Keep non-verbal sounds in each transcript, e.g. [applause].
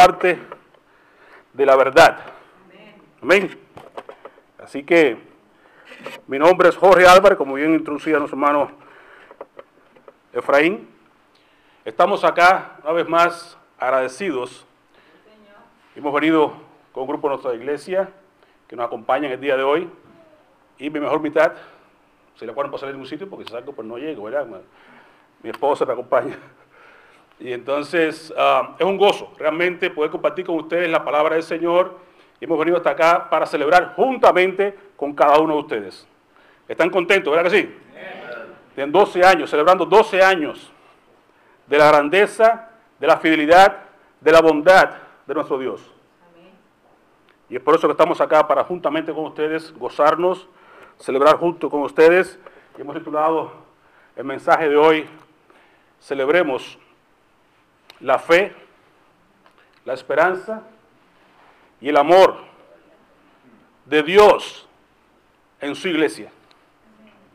parte de la verdad. Amén. Así que mi nombre es Jorge Álvarez, como bien introducía nuestro hermano Efraín. Estamos acá una vez más agradecidos. Hemos venido con un grupo de nuestra iglesia que nos acompaña en el día de hoy. Y mi mejor mitad, si la pueden pasar en ningún sitio, porque si salgo pues no llego, ¿verdad? Mi esposa me acompaña. Y entonces ah, es un gozo realmente poder compartir con ustedes la palabra del Señor. Y hemos venido hasta acá para celebrar juntamente con cada uno de ustedes. ¿Están contentos, verdad que sí? Tienen 12 años, celebrando 12 años de la grandeza, de la fidelidad, de la bondad de nuestro Dios. Y es por eso que estamos acá para juntamente con ustedes gozarnos, celebrar junto con ustedes. Y hemos titulado el mensaje de hoy, celebremos la fe, la esperanza y el amor de Dios en su iglesia.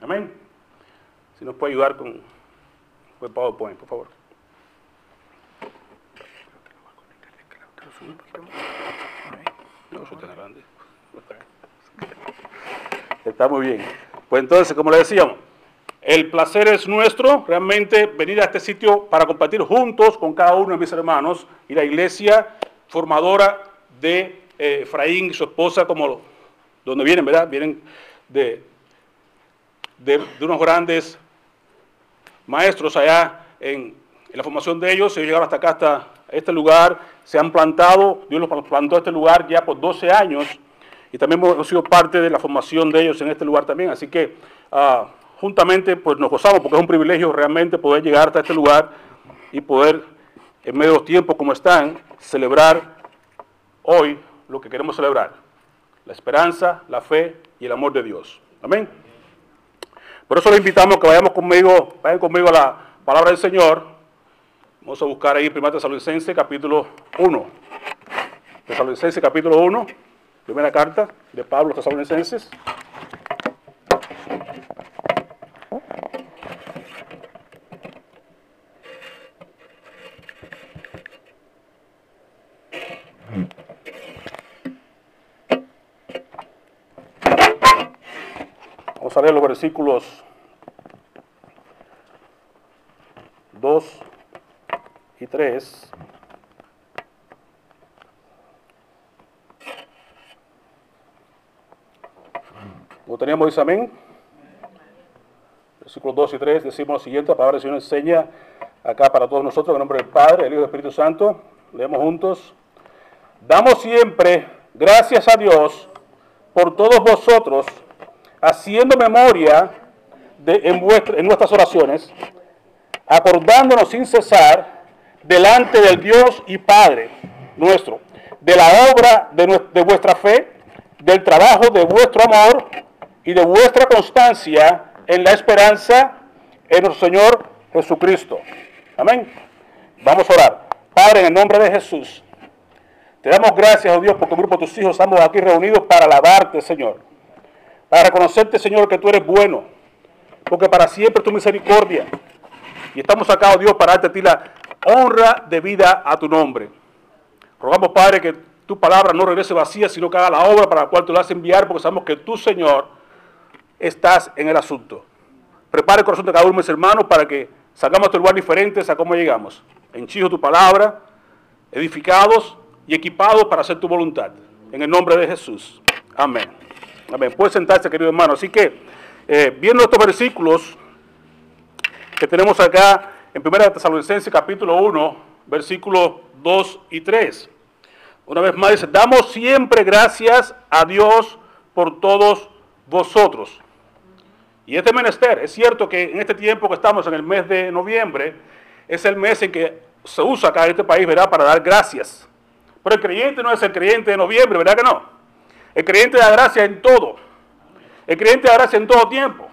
Amén. Si nos puede ayudar con PowerPoint, por favor. está muy bien. Pues entonces, como le decíamos, el placer es nuestro, realmente venir a este sitio para compartir juntos con cada uno de mis hermanos y la iglesia formadora de eh, Efraín y su esposa, como donde vienen, ¿verdad? Vienen de, de, unos grandes maestros allá en, la formación de ellos, ellos llegaron hasta acá, hasta este lugar, se han plantado, Dios los plantó a este lugar ya por 12 años y también hemos sido parte de la formación de ellos en este lugar también, así que... Uh, juntamente pues nos gozamos porque es un privilegio realmente poder llegar hasta este lugar y poder en medio de los tiempos como están celebrar hoy lo que queremos celebrar, la esperanza, la fe y el amor de Dios. Amén. Por eso les invitamos que vayamos conmigo, vayan conmigo a la palabra del Señor. Vamos a buscar ahí 1 Tesalonicense capítulo 1. Tesalonicense capítulo 1, primera carta de Pablo a Tesalonicenses. Vamos a leer los versículos 2 y 3. ¿Lo teníamos? Dice amén. Versículos 2 y 3 decimos lo siguiente, la palabra del Señor enseña acá para todos nosotros, en nombre del Padre, el Hijo y del Espíritu Santo. Leemos juntos. Damos siempre gracias a Dios por todos vosotros haciendo memoria de, en, en nuestras oraciones, acordándonos sin cesar delante del Dios y Padre nuestro, de la obra de, de vuestra fe, del trabajo de vuestro amor y de vuestra constancia en la esperanza en nuestro Señor Jesucristo. Amén. Vamos a orar. Padre, en el nombre de Jesús, te damos gracias, oh Dios, por tu grupo de tus hijos estamos aquí reunidos para alabarte, Señor para reconocerte, Señor, que tú eres bueno, porque para siempre tu misericordia. Y estamos acá, oh Dios, para darte a ti la honra de vida a tu nombre. Rogamos, Padre, que tu palabra no regrese vacía, sino que haga la obra para la cual tú la vas a enviar, porque sabemos que tú, Señor, estás en el asunto. Prepara el corazón de cada uno de mis hermanos para que salgamos a este lugar diferentes a cómo llegamos. Enchijo tu palabra, edificados y equipados para hacer tu voluntad. En el nombre de Jesús. Amén. Amén. Puede sentarse, querido hermano. Así que, eh, viendo estos versículos que tenemos acá en 1 Tesalonicenses capítulo 1, versículos 2 y 3. Una vez más dice, damos siempre gracias a Dios por todos vosotros. Y este menester, es cierto que en este tiempo que estamos en el mes de noviembre, es el mes en que se usa acá en este país, ¿verdad?, para dar gracias. Pero el creyente no es el creyente de noviembre, ¿verdad que no? El creyente da gracia en todo. El creyente da gracia en todo tiempo.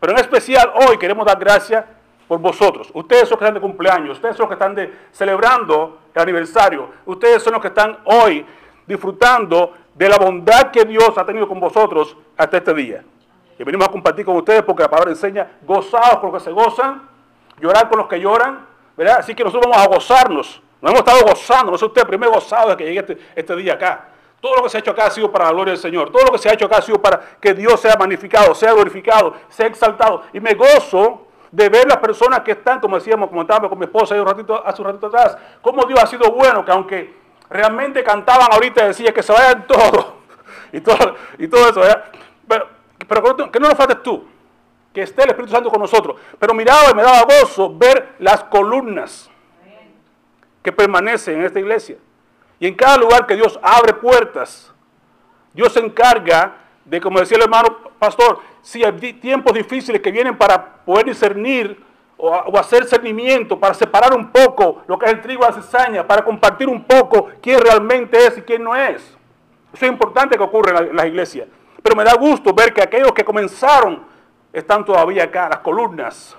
Pero en especial hoy queremos dar gracias por vosotros. Ustedes son los que están de cumpleaños, ustedes son los que están celebrando el aniversario, ustedes son los que están hoy disfrutando de la bondad que Dios ha tenido con vosotros hasta este día. Y venimos a compartir con ustedes porque la palabra enseña, gozados con los que se gozan, llorar con los que lloran, ¿verdad? Así que nosotros vamos a gozarnos Nos hemos estado gozando, no sé usted, primero gozado de que llegue este, este día acá. Todo lo que se ha hecho acá ha sido para la gloria del Señor. Todo lo que se ha hecho acá ha sido para que Dios sea magnificado, sea glorificado, sea exaltado. Y me gozo de ver las personas que están, como decíamos, comentábamos con mi esposa hace un ratito, hace un ratito atrás, cómo Dios ha sido bueno, que aunque realmente cantaban ahorita y decían que se vayan [laughs] todos y todo, y todo eso, pero, pero que no nos faltes tú, que esté el Espíritu Santo con nosotros. Pero miraba y me daba gozo ver las columnas que permanecen en esta iglesia. Y en cada lugar que Dios abre puertas, Dios se encarga de, como decía el hermano pastor, si hay tiempos difíciles que vienen para poder discernir o, hacer cernimiento, para separar un poco lo que es el trigo de la cizaña, para compartir un poco quién realmente es y quién no es. Eso es importante que ocurra en, las iglesias. Pero me da gusto ver que aquellos que comenzaron están todavía acá, las columnas,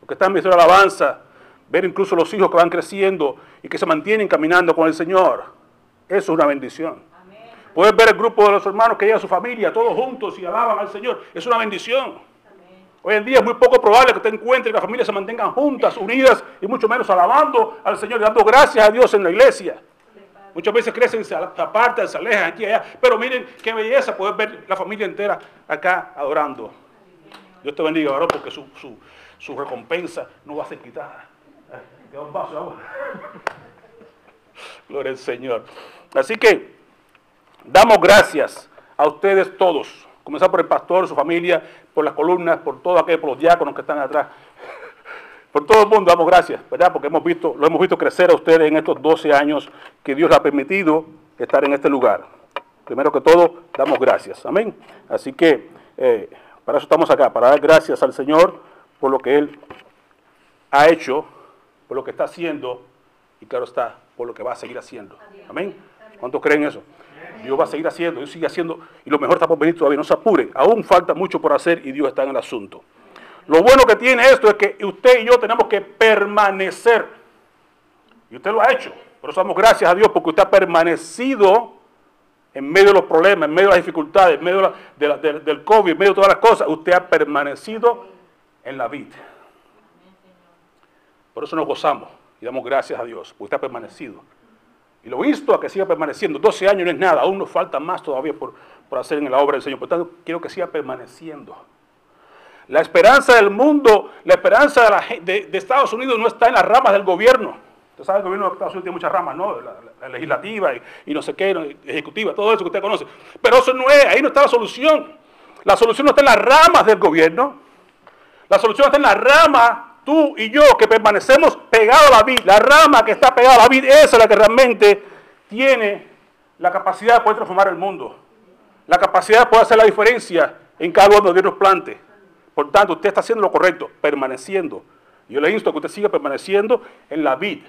los que están en de alabanza, ver incluso los hijos que van creciendo y que se mantienen caminando con el Señor. Eso es una bendición. Puedes ver el grupo de los hermanos que llegan a su familia, todos juntos y alaban al Señor. Es una bendición. Hoy en día es muy poco probable que te encuentres que las familias se mantengan juntas, unidas y mucho menos alabando al Señor y dando gracias a Dios en la iglesia. Muchas veces crecen, se apartan, se alejan aquí y allá. Pero miren qué belleza poder ver la familia entera acá adorando. Dios te bendiga, varón, porque su, su recompensa no va a ser quitada. [laughs] Gloria al Señor. Así que damos gracias a ustedes todos, comenzar por el pastor, su familia, por las columnas, por todo aquello, por los diáconos que están atrás. Por todo el mundo damos gracias, ¿verdad? Porque hemos visto, lo hemos visto crecer a ustedes en estos 12 años que Dios les ha permitido estar en este lugar. Primero que todo, damos gracias. Amén. Así que eh, para eso estamos acá, para dar gracias al Señor por lo que Él ha hecho por lo que está haciendo y claro está, por lo que va a seguir haciendo. Amén. ¿Cuántos creen eso? Dios va a seguir haciendo, Dios sigue haciendo y lo mejor está por venir todavía. No se apure, aún falta mucho por hacer y Dios está en el asunto. Lo bueno que tiene esto es que usted y yo tenemos que permanecer. Y usted lo ha hecho. Por eso damos gracias a Dios porque usted ha permanecido en medio de los problemas, en medio de las dificultades, en medio del COVID, en medio de todas las cosas. Usted ha permanecido en la vida. Por eso nos gozamos y damos gracias a Dios, porque está permanecido. Y lo visto a que siga permaneciendo. 12 años no es nada, aún nos falta más todavía por, hacer en la obra del Señor. Por tanto, quiero que siga permaneciendo. La esperanza del mundo, la esperanza de, Estados Unidos no está en las ramas del gobierno. Usted sabe que el gobierno de Estados Unidos tiene muchas ramas, ¿no? La, legislativa y, no sé qué, ejecutiva, todo eso que usted conoce. Pero eso no es, ahí no está la solución. La solución no está en las ramas del gobierno. La solución está en las ramas tú y yo que permanecemos pegados a la vid, la rama que está pegada a la vid, esa es la que realmente tiene la capacidad de poder transformar el mundo. La capacidad de poder hacer la diferencia en cada uno de Dios nos plante. Por tanto, usted está haciendo lo correcto, permaneciendo. Yo le insto a que usted siga permaneciendo en la vid.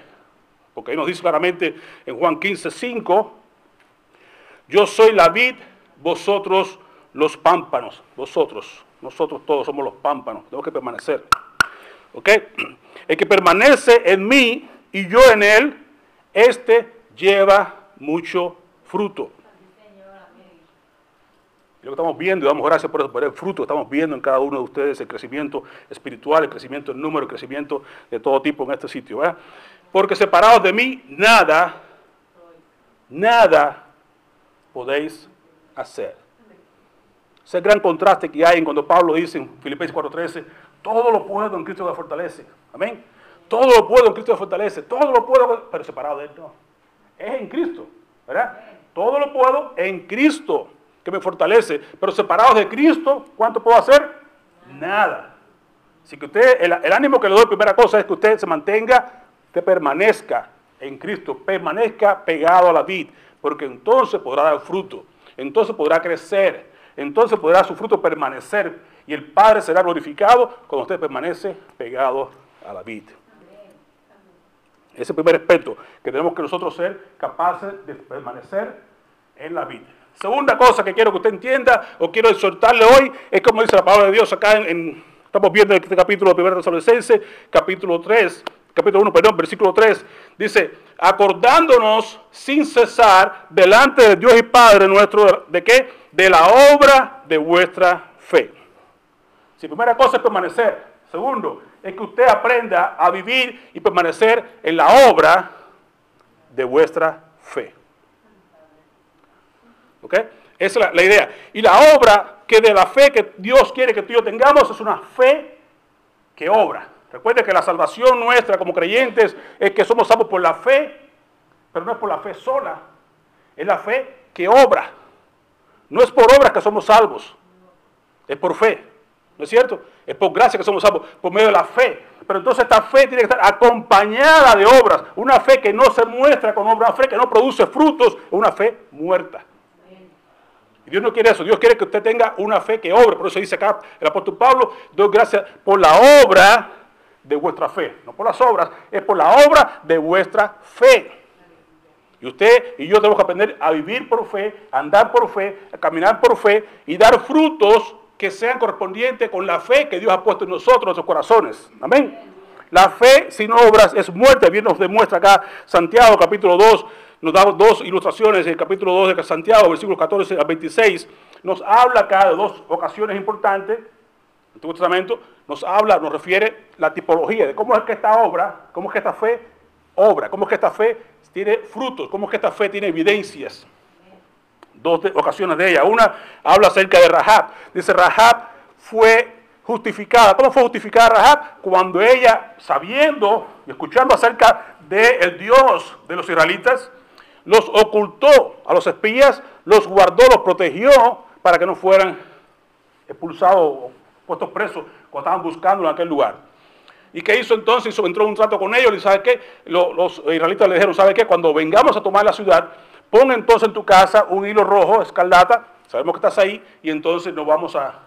Porque ahí nos dice claramente en Juan 15, 5, yo soy la vid, vosotros los pámpanos. Vosotros, nosotros todos somos los pámpanos. Tenemos que permanecer. ¿Ok? El que permanece en mí y yo en él, este lleva mucho fruto. Lo que estamos viendo, y damos gracias por, el fruto, estamos viendo en cada uno de ustedes el crecimiento espiritual, el crecimiento en número, el crecimiento de todo tipo en este sitio. Porque separados de mí, nada, nada podéis hacer. Ese gran contraste que hay en cuando Pablo dice en Filipenses 4:13, todo lo puedo en Cristo que fortalece. Amén. Todo lo puedo en Cristo que fortalece. Todo lo puedo, pero separado de Él no. Es en Cristo. ¿Verdad? Todo lo puedo en Cristo que me fortalece. Pero separado de Cristo, ¿cuánto puedo hacer? Nada. Así que usted, el, ánimo que le doy, primera cosa, es que usted se mantenga, que permanezca en Cristo, permanezca pegado a la vid, porque entonces podrá dar fruto, entonces podrá crecer, entonces podrá su fruto permanecer y el Padre será glorificado cuando usted permanece pegado a la vida. Ese primer aspecto, que tenemos que nosotros ser capaces de permanecer en la vida. Segunda cosa que quiero que usted entienda o quiero exhortarle hoy es como dice la palabra de Dios acá en, estamos viendo en este capítulo de 1 Tesalonicenses, capítulo 3, capítulo 1, perdón, versículo 3, dice, acordándonos sin cesar delante de Dios y Padre nuestro, ¿de qué? De la obra de vuestra fe. Si primera cosa es permanecer. Segundo, es que usted aprenda a vivir y permanecer en la obra de vuestra fe. ¿Ok? Esa es la, idea. Y la obra que de la fe que Dios quiere que tú y yo tengamos es una fe que obra. Recuerde que la salvación nuestra como creyentes es que somos salvos por la fe, pero no es por la fe sola. Es la fe que obra. No es por obras que somos salvos, es por fe. ¿No es cierto? Es por gracia que somos salvos, por medio de la fe. Pero entonces esta fe tiene que estar acompañada de obras. Una fe que no se muestra con obras, una fe que no produce frutos, una fe muerta. Y Dios no quiere eso. Dios quiere que usted tenga una fe que obre. Por eso dice acá el apóstol Pablo, doy gracias por la obra de vuestra fe. No por las obras, es por la obra de vuestra fe. Y usted y yo tenemos que aprender a vivir por fe, a andar por fe, a caminar por fe y dar frutos que sean correspondientes con la fe que Dios ha puesto en nosotros, en nuestros corazones. Amén. La fe sin obras es muerte. Bien nos demuestra acá Santiago capítulo 2. Nos da dos ilustraciones en el capítulo 2 de Santiago, versículos 14 a 26. Nos habla acá de dos ocasiones importantes. El Antiguo Testamento nos habla, nos refiere la tipología de cómo es que esta obra, cómo es que esta fe obra, cómo es que esta fe tiene frutos, cómo es que esta fe tiene evidencias dos ocasiones de ella. Una habla acerca de Rahab. Dice, Rahab fue justificada. ¿Cómo fue justificada Rahab? Cuando ella, sabiendo y escuchando acerca del Dios de los israelitas, los ocultó a los espías, los guardó, los protegió para que no fueran expulsados o puestos presos cuando estaban buscando en aquel lugar. ¿Y qué hizo entonces? Hizo, entró en un trato con ellos y ¿sabe qué? Los, los israelitas le dijeron, ¿sabe qué? Cuando vengamos a tomar la ciudad, Pon entonces en tu casa un hilo rojo, escarlata, sabemos que estás ahí, y entonces no vamos a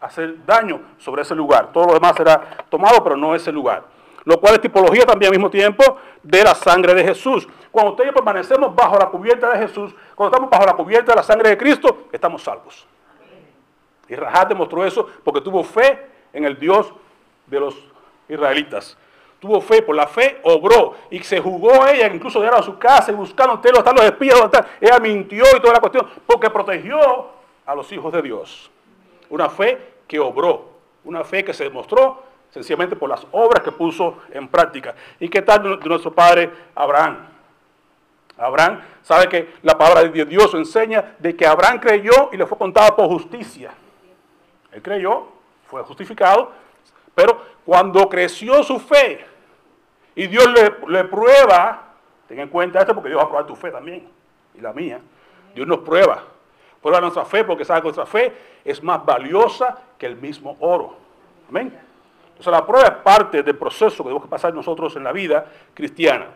hacer daño sobre ese lugar. Todo lo demás será tomado, pero no ese lugar. Lo cual es tipología también al mismo tiempo de la sangre de Jesús. Cuando ustedes permanecemos bajo la cubierta de Jesús, cuando estamos bajo la cubierta de la sangre de Cristo, estamos salvos. Y Rahab demostró eso porque tuvo fe en el Dios de los israelitas tuvo fe, por la fe obró y se jugó ella, incluso de a su casa y buscando usted están los espías, ella mintió y toda la cuestión, porque protegió a los hijos de Dios. Una fe que obró, una fe que se demostró sencillamente por las obras que puso en práctica. ¿Y qué tal de nuestro padre Abraham? Abraham sabe que la palabra de Dios enseña de que Abraham creyó y le fue contado por justicia. Él creyó, fue justificado, pero cuando creció su fe, y Dios le, prueba, ten en cuenta esto porque Dios va a probar tu fe también y la mía. Dios nos prueba. Prueba nuestra fe porque sabe que nuestra fe es más valiosa que el mismo oro. Amén. Entonces la prueba es parte del proceso que debemos pasar nosotros en la vida cristiana.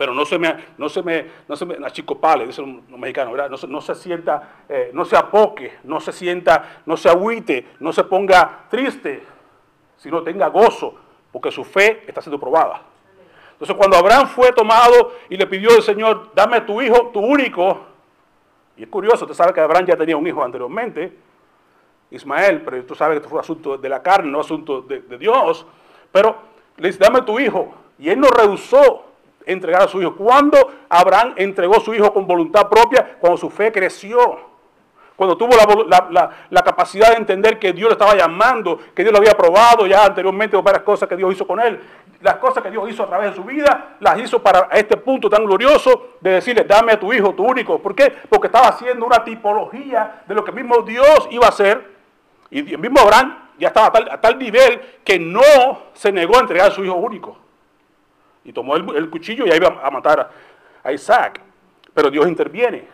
Pero no se me, no se me, no se me achicopale, dicen los mexicanos, ¿verdad? No se, sienta, eh, no se apoque, no se sienta, no se agüite, no se ponga triste, sino tenga gozo, porque su fe está siendo probada. Entonces cuando Abraham fue tomado y le pidió al Señor, dame tu hijo, tu único, y es curioso, usted sabe que Abraham ya tenía un hijo anteriormente, Ismael, pero tú sabes que esto fue asunto de la carne, no asunto de, de Dios, pero le dice, dame tu hijo, y él no rehusó entregar a su hijo. Cuando Abraham entregó a su hijo con voluntad propia, cuando su fe creció cuando tuvo la, capacidad de entender que Dios le estaba llamando, que Dios lo había probado ya anteriormente varias cosas que Dios hizo con él. Las cosas que Dios hizo a través de su vida, las hizo para este punto tan glorioso de decirle, dame a tu hijo, tu único. ¿Por qué? Porque estaba haciendo una tipología de lo que mismo Dios iba a hacer. Y el mismo Abraham ya estaba a tal, nivel que no se negó a entregar a su hijo único. Y tomó el, cuchillo y iba a matar a Isaac. Pero Dios interviene.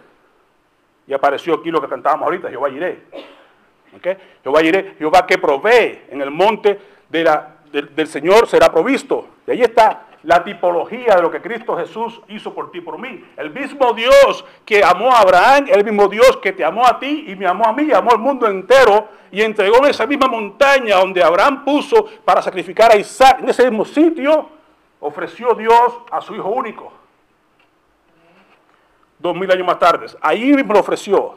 Y apareció aquí lo que cantábamos ahorita, Jehová iré. Jehová iré, Jehová que provee en el monte del Señor será provisto. Y ahí está la tipología de lo que Cristo Jesús hizo por ti, por mí. El mismo Dios que amó a Abraham, el mismo Dios que te amó a ti y me amó a mí, amó al mundo entero y entregó en esa misma montaña donde Abraham puso para sacrificar a Isaac, en ese mismo sitio, ofreció Dios a su Hijo único dos mil años más tarde. Ahí mismo lo ofreció.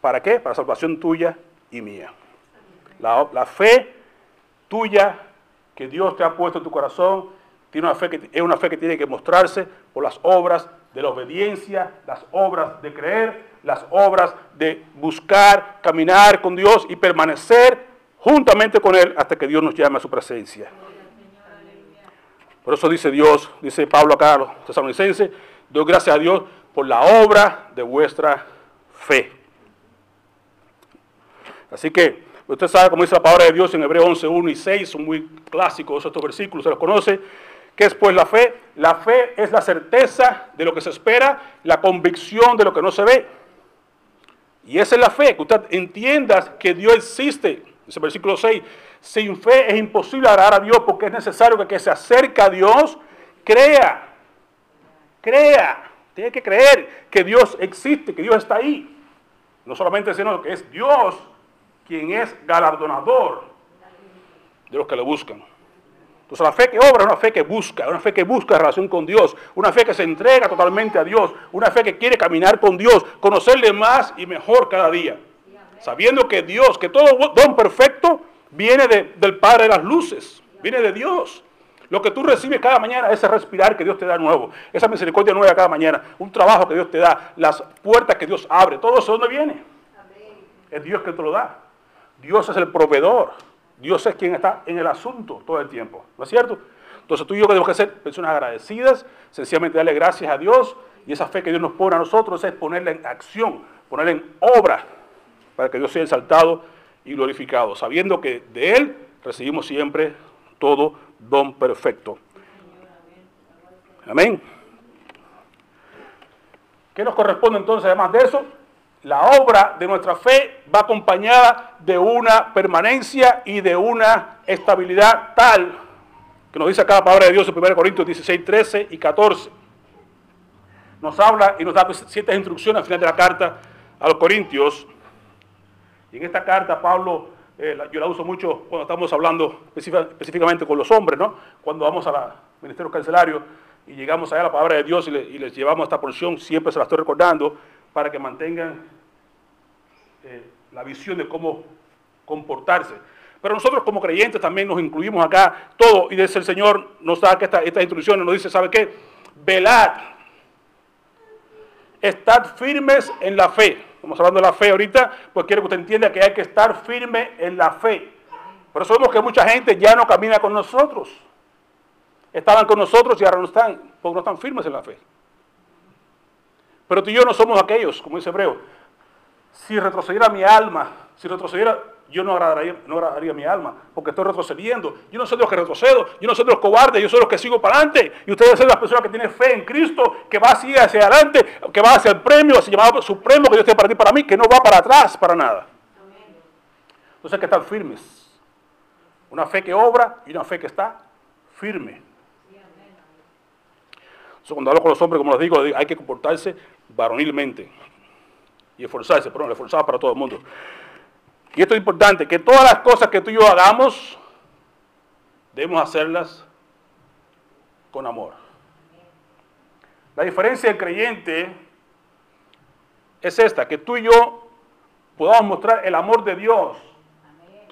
¿Para qué? Para salvación tuya y mía. La, la, fe tuya que Dios te ha puesto en tu corazón tiene una fe que, es una fe que tiene que mostrarse por las obras de la obediencia, las obras de creer, las obras de buscar, caminar con Dios y permanecer juntamente con Él hasta que Dios nos llame a su presencia. Por eso dice Dios, dice Pablo acá a los tesalonicenses, doy gracias a Dios por la obra de vuestra fe. Así que usted sabe, como dice la palabra de Dios en Hebreo 11, 1 y 6, son muy clásicos estos versículos, se los conoce. ¿Qué es pues la fe? La fe es la certeza de lo que se espera, la convicción de lo que no se ve. Y esa es la fe, que usted entienda que Dios existe. Dice el versículo 6, sin fe es imposible agradar a Dios porque es necesario que se acerca a Dios crea. Crea. Tiene que creer que Dios existe, que Dios está ahí. No solamente sino que es Dios quien es galardonador de los que le buscan. Entonces la fe que obra es una fe que busca, una fe que busca relación con Dios, una fe que se entrega totalmente a Dios, una fe que quiere caminar con Dios, conocerle más y mejor cada día. Sabiendo que Dios, que todo don perfecto viene del Padre de las luces, viene de Dios. Lo que tú recibes cada mañana, ese respirar que Dios te da nuevo, esa misericordia nueva cada mañana, un trabajo que Dios te da, las puertas que Dios abre, todo eso, ¿de dónde viene? Es Dios que te lo da. Dios es el proveedor. Dios es quien está en el asunto todo el tiempo. ¿No es cierto? Entonces tú y yo tenemos que ser personas agradecidas, sencillamente darle gracias a Dios y esa fe que Dios nos pone a nosotros es ponerla en acción, ponerla en obra para que Dios sea exaltado y glorificado, sabiendo que de Él recibimos siempre todo don perfecto. Amén. ¿Qué nos corresponde entonces además de eso? la obra de nuestra fe va acompañada de una permanencia y de una estabilidad tal que nos dice acá la palabra de Dios en 1 Corintios 16, 13 y 14. Nos habla y nos da ciertas instrucciones al final de la carta a los Corintios. En esta carta Pablo, eh, yo la uso mucho cuando estamos hablando específicamente con los hombres, ¿no? Cuando vamos al ministerio cancelario y llegamos allá a la palabra de Dios y, les llevamos esta porción, siempre se la estoy recordando para que mantengan eh, la visión de cómo comportarse. Pero nosotros como creyentes también nos incluimos acá todo y desde el Señor nos da esta, estas instrucciones, nos dice, ¿sabe qué? Velad, estad firmes en la fe. Estamos hablando de la fe ahorita, pues quiero que usted entienda que hay que estar firme en la fe. Por eso vemos que mucha gente ya no camina con nosotros. Estaban con nosotros y ahora no están, porque no están firmes en la fe. Pero tú y yo no somos aquellos, como dice Hebreo, si retrocediera mi alma, si retrocediera, yo no agradaría, no agradaría mi alma, porque estoy retrocediendo. Yo no soy de los que retrocedo, yo no soy de los cobardes, yo soy de los que sigo para adelante. Y ustedes son las personas que tienen fe en Cristo, que va así hacia adelante, que va hacia el premio, hacia el llamado supremo que Dios tiene para ti, para mí, que no va para atrás, para nada. Entonces hay que estar firmes. Una fe que obra y una fe que está firme. Entonces, cuando hablo con los hombres, como les digo, hay que comportarse varonilmente y esforzarse, perdón, esforzar para todo el mundo. Y esto es importante, que todas las cosas que tú y yo hagamos, debemos hacerlas con amor. La diferencia del creyente es esta, que tú y yo podamos mostrar el amor de Dios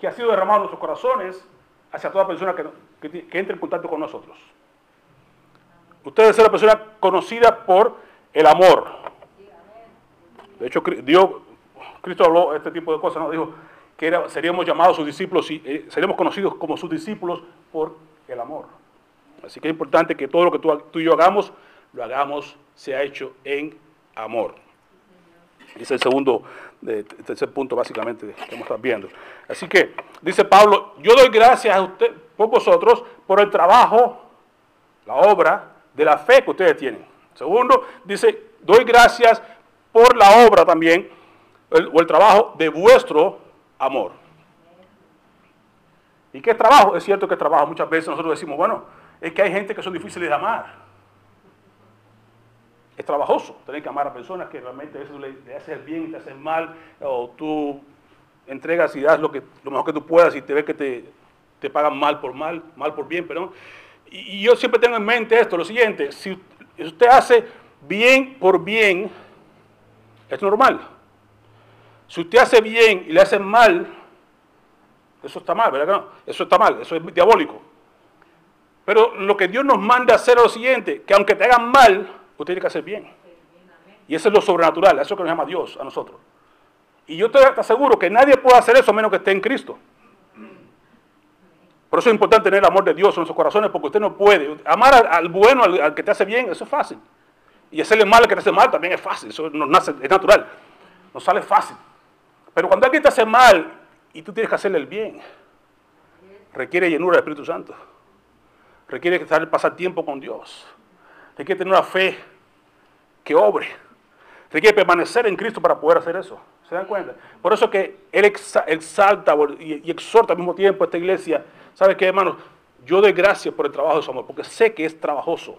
que ha sido derramado en nuestros corazones hacia toda persona que, que, entre en contacto con nosotros. Usted debe ser una persona conocida por el amor. De hecho, Dios, Cristo habló este tipo de cosas, ¿no? Dijo que seríamos llamados sus discípulos y eh, seríamos conocidos como sus discípulos por el amor. Así que es importante que todo lo que tú, y yo hagamos, lo hagamos, sea hecho en amor. Es el segundo, tercer punto básicamente que estar viendo. Así que dice Pablo, yo doy gracias a usted, por vosotros, por el trabajo, la obra de la fe que ustedes tienen. Segundo, dice, doy gracias por la obra también, o el trabajo de vuestro amor. ¿Y qué trabajo? Es cierto que es trabajo. Muchas veces nosotros decimos, bueno, es que hay gente que son difíciles de amar. Es trabajoso tener que amar a personas que realmente eso le, le haces bien, te hacen mal, o tú entregas y das lo, que, lo mejor que tú puedas y te ves que te, te pagan mal por mal, mal por bien, perdón. Y, y yo siempre tengo en mente esto, lo siguiente, si usted hace bien por bien, es normal. Si usted hace bien y le hace mal, eso está mal, ¿verdad que no? Eso está mal, eso es diabólico. Pero lo que Dios nos manda a hacer es lo siguiente, que aunque te hagan mal, usted tiene que hacer bien. Y eso es lo sobrenatural, eso que nos llama Dios a nosotros. Y yo te aseguro que nadie puede hacer eso menos que esté en Cristo. Por eso es importante tener el amor de Dios en nuestros corazones, porque usted no puede. Amar al, bueno, al, que te hace bien, eso es fácil. Y hacerle mal al que te hace mal también es fácil, eso es natural. Nos sale fácil. Pero cuando alguien te hace mal y tú tienes que hacerle el bien, requiere llenura del Espíritu Santo. Requiere pasar tiempo con Dios. Requiere tener una fe que obre. Requiere permanecer en Cristo para poder hacer eso. ¿Se dan cuenta? Por eso que Él exalta y exhorta al mismo tiempo a esta iglesia. ¿Sabe qué, hermanos? Yo doy gracias por el trabajo de su amor, porque sé que es trabajoso.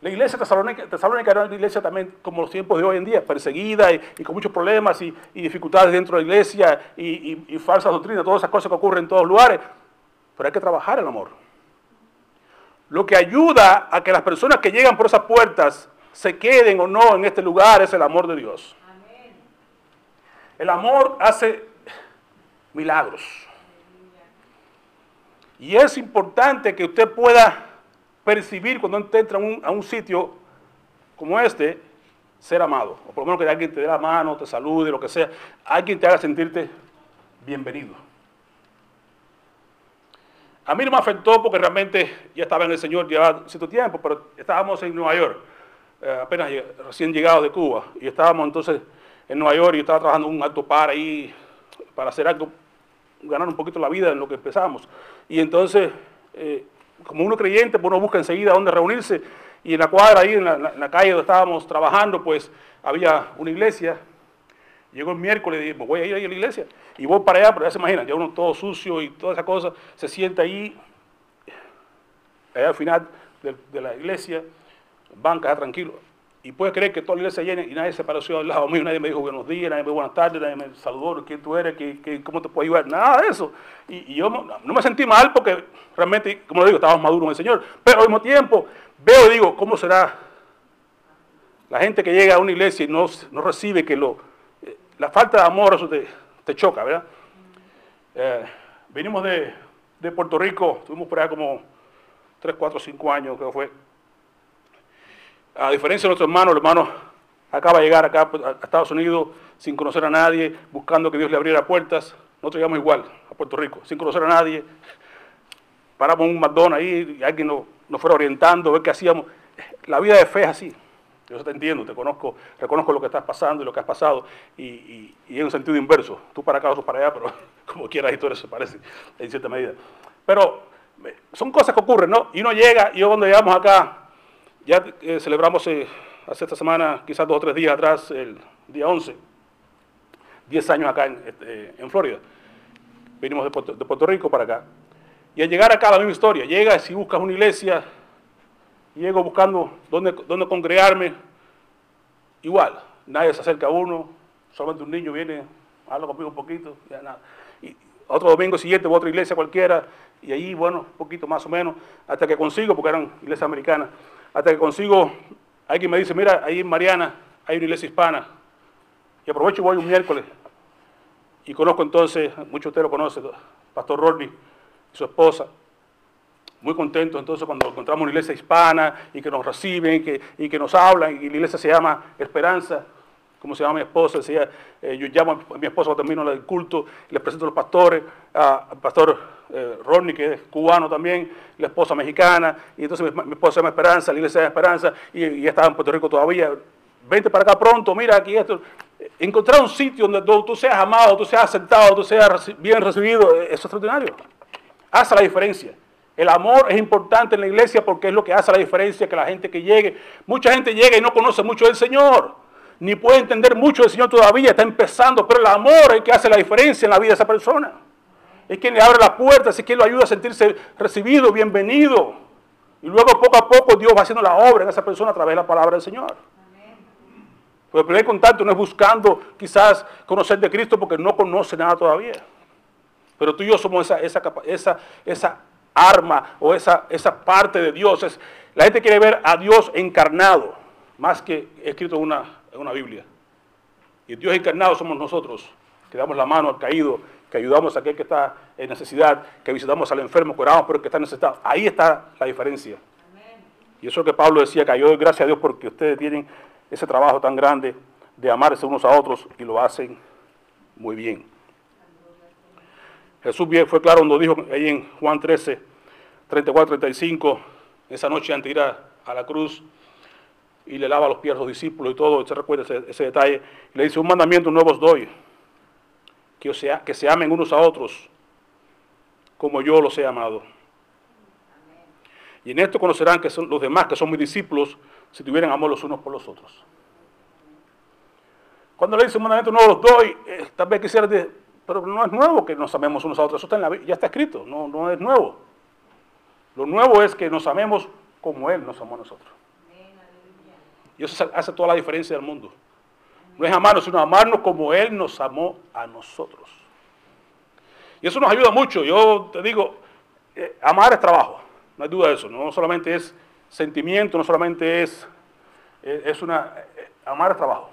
La iglesia tesalónica, era una iglesia también como los tiempos de hoy en día, perseguida y, con muchos problemas y, dificultades dentro de la iglesia y, y falsas doctrinas, todas esas cosas que ocurren en todos lugares. Pero hay que trabajar el amor. Lo que ayuda a que las personas que llegan por esas puertas se queden o no en este lugar es el amor de Dios. El amor hace milagros. Y es importante que usted pueda percibir cuando usted entra a un, sitio como este, ser amado. O por lo menos que alguien te dé la mano, te salude, lo que sea. Alguien te haga sentirte bienvenido. A mí no me afectó porque realmente ya estaba en el Señor ya cierto tiempo, pero estábamos en Nueva York, eh, apenas recién llegados de Cuba, y estábamos entonces en Nueva York y estaba trabajando un alto par ahí para hacer algo, ganar un poquito la vida en lo que empezamos. Y entonces, eh, como uno creyente, pues uno busca enseguida dónde reunirse, y en la cuadra ahí, en la, calle donde estábamos trabajando, pues había una iglesia, Llegó el miércoles y dije, voy a ir ahí a la iglesia. Y voy para allá, pero ya se imaginan, ya uno todo sucio y toda esa cosa, se sienta ahí, allá al final de, la iglesia, banca, tranquilo. Y puede creer que toda la iglesia llena y nadie se pareció al lado mío, nadie me dijo buenos días, nadie me dijo buenas tardes, nadie me saludó, quién tú eres, ¿Qué, cómo te puedo ayudar, nada de eso. Y, yo no, me sentí mal porque realmente, como lo digo, estábamos maduros en el Señor. Pero al mismo tiempo veo y digo, ¿cómo será la gente que llega a una iglesia y no, no recibe que lo la falta de amor, eso te, choca, ¿verdad? Eh, venimos de, Puerto Rico, estuvimos por allá como 3, 4, 5 años, creo que fue. A diferencia de nuestro hermano, el hermano acaba de llegar acá a Estados Unidos sin conocer a nadie, buscando que Dios le abriera puertas. Nosotros llegamos igual a Puerto Rico, sin conocer a nadie. Paramos un McDonald's ahí y alguien nos, nos fuera orientando, ver qué hacíamos. La vida de fe es así. Yo te entiendo, te conozco, reconozco lo que estás pasando y lo que has pasado, y, en un sentido inverso. Tú para acá, otros para allá, pero [laughs] como quieras, historias se parecen en cierta medida. Pero eh, son cosas que ocurren, ¿no? Y uno llega, y yo cuando llegamos acá, ya eh, celebramos eh, hace esta semana, quizás dos o tres días atrás, el día 11, 10 años acá en, este, en Florida. Venimos de Puerto, Rico para acá. Y al llegar acá, la misma historia. Llegas y buscas una iglesia llego buscando dónde, dónde congregarme, igual, nadie se acerca a uno, solamente un niño viene, habla conmigo un poquito, ya nada. Y otro domingo siguiente voy a otra iglesia cualquiera, y ahí, bueno, un poquito más o menos, hasta que consigo, porque eran iglesias americanas, hasta que consigo, alguien me dice, mira, ahí en Mariana hay una iglesia hispana, y aprovecho y voy un miércoles, y conozco entonces, muchos de ustedes lo conocen, Pastor Rodney y su esposa, muy contentos entonces cuando encontramos una iglesia hispana y que nos reciben que, y que nos hablan y la iglesia se llama Esperanza, como se llama mi esposa, decía, eh, yo llamo a mi esposa termino el culto, les presento a los pastores, al pastor eh, Rodney, que es cubano también, la esposa mexicana, y entonces mi, esposa se llama Esperanza, la iglesia se llama Esperanza, y, estaba en Puerto Rico todavía, vente para acá pronto, mira aquí esto. Encontrar un sitio donde tú seas amado, tú seas aceptado, tú seas bien recibido, es extraordinario. Hace la diferencia. El amor es importante en la iglesia porque es lo que hace la diferencia que la gente que llegue. Mucha gente llega y no conoce mucho del Señor, ni puede entender mucho del Señor todavía, está empezando, pero el amor es el que hace la diferencia en la vida de esa persona. Es quien le abre la puerta, es quien lo ayuda a sentirse recibido, bienvenido. Y luego poco a poco Dios va haciendo la obra en esa persona a través de la palabra del Señor. Pero el primer contacto no es buscando quizás conocer de Cristo porque no conoce nada todavía. Pero tú y yo somos esa, esa, esa, esa arma o esa, esa parte de Dios. Es, la gente quiere ver a Dios encarnado, más que escrito en una, en una Biblia. Y Dios encarnado somos nosotros, que damos la mano al caído, que ayudamos a aquel que está en necesidad, que visitamos al enfermo, que oramos por el que está necesitado. Ahí está la diferencia. Y eso es que Pablo decía, que yo doy gracias a Dios porque ustedes tienen ese trabajo tan grande de amarse unos a otros y lo hacen muy bien. Jesús fue claro cuando dijo ahí en Juan 13, 34, 35, esa noche antes de ir a, la cruz, y le lava los pies a los discípulos y todo, se recuerda ese, detalle, y le dice, un mandamiento nuevo os doy, que, sea, que se amen unos a otros, como yo los he amado. Y en esto conocerán que son los demás, que son mis discípulos, si tuvieran amor los unos por los otros. Cuando le dice un mandamiento nuevo los doy, eh, tal vez quisiera decir, pero no es nuevo que nos amemos unos a otros, eso está en la, ya está escrito, no, no es nuevo. Lo nuevo es que nos amemos como Él nos amó a nosotros. Y eso hace toda la diferencia del mundo. No es amarnos, sino amarnos como Él nos amó a nosotros. Y eso nos ayuda mucho. Yo te digo, eh, amar es trabajo, no hay duda de eso. No solamente es sentimiento, no solamente es, eh, es una... amar es trabajo.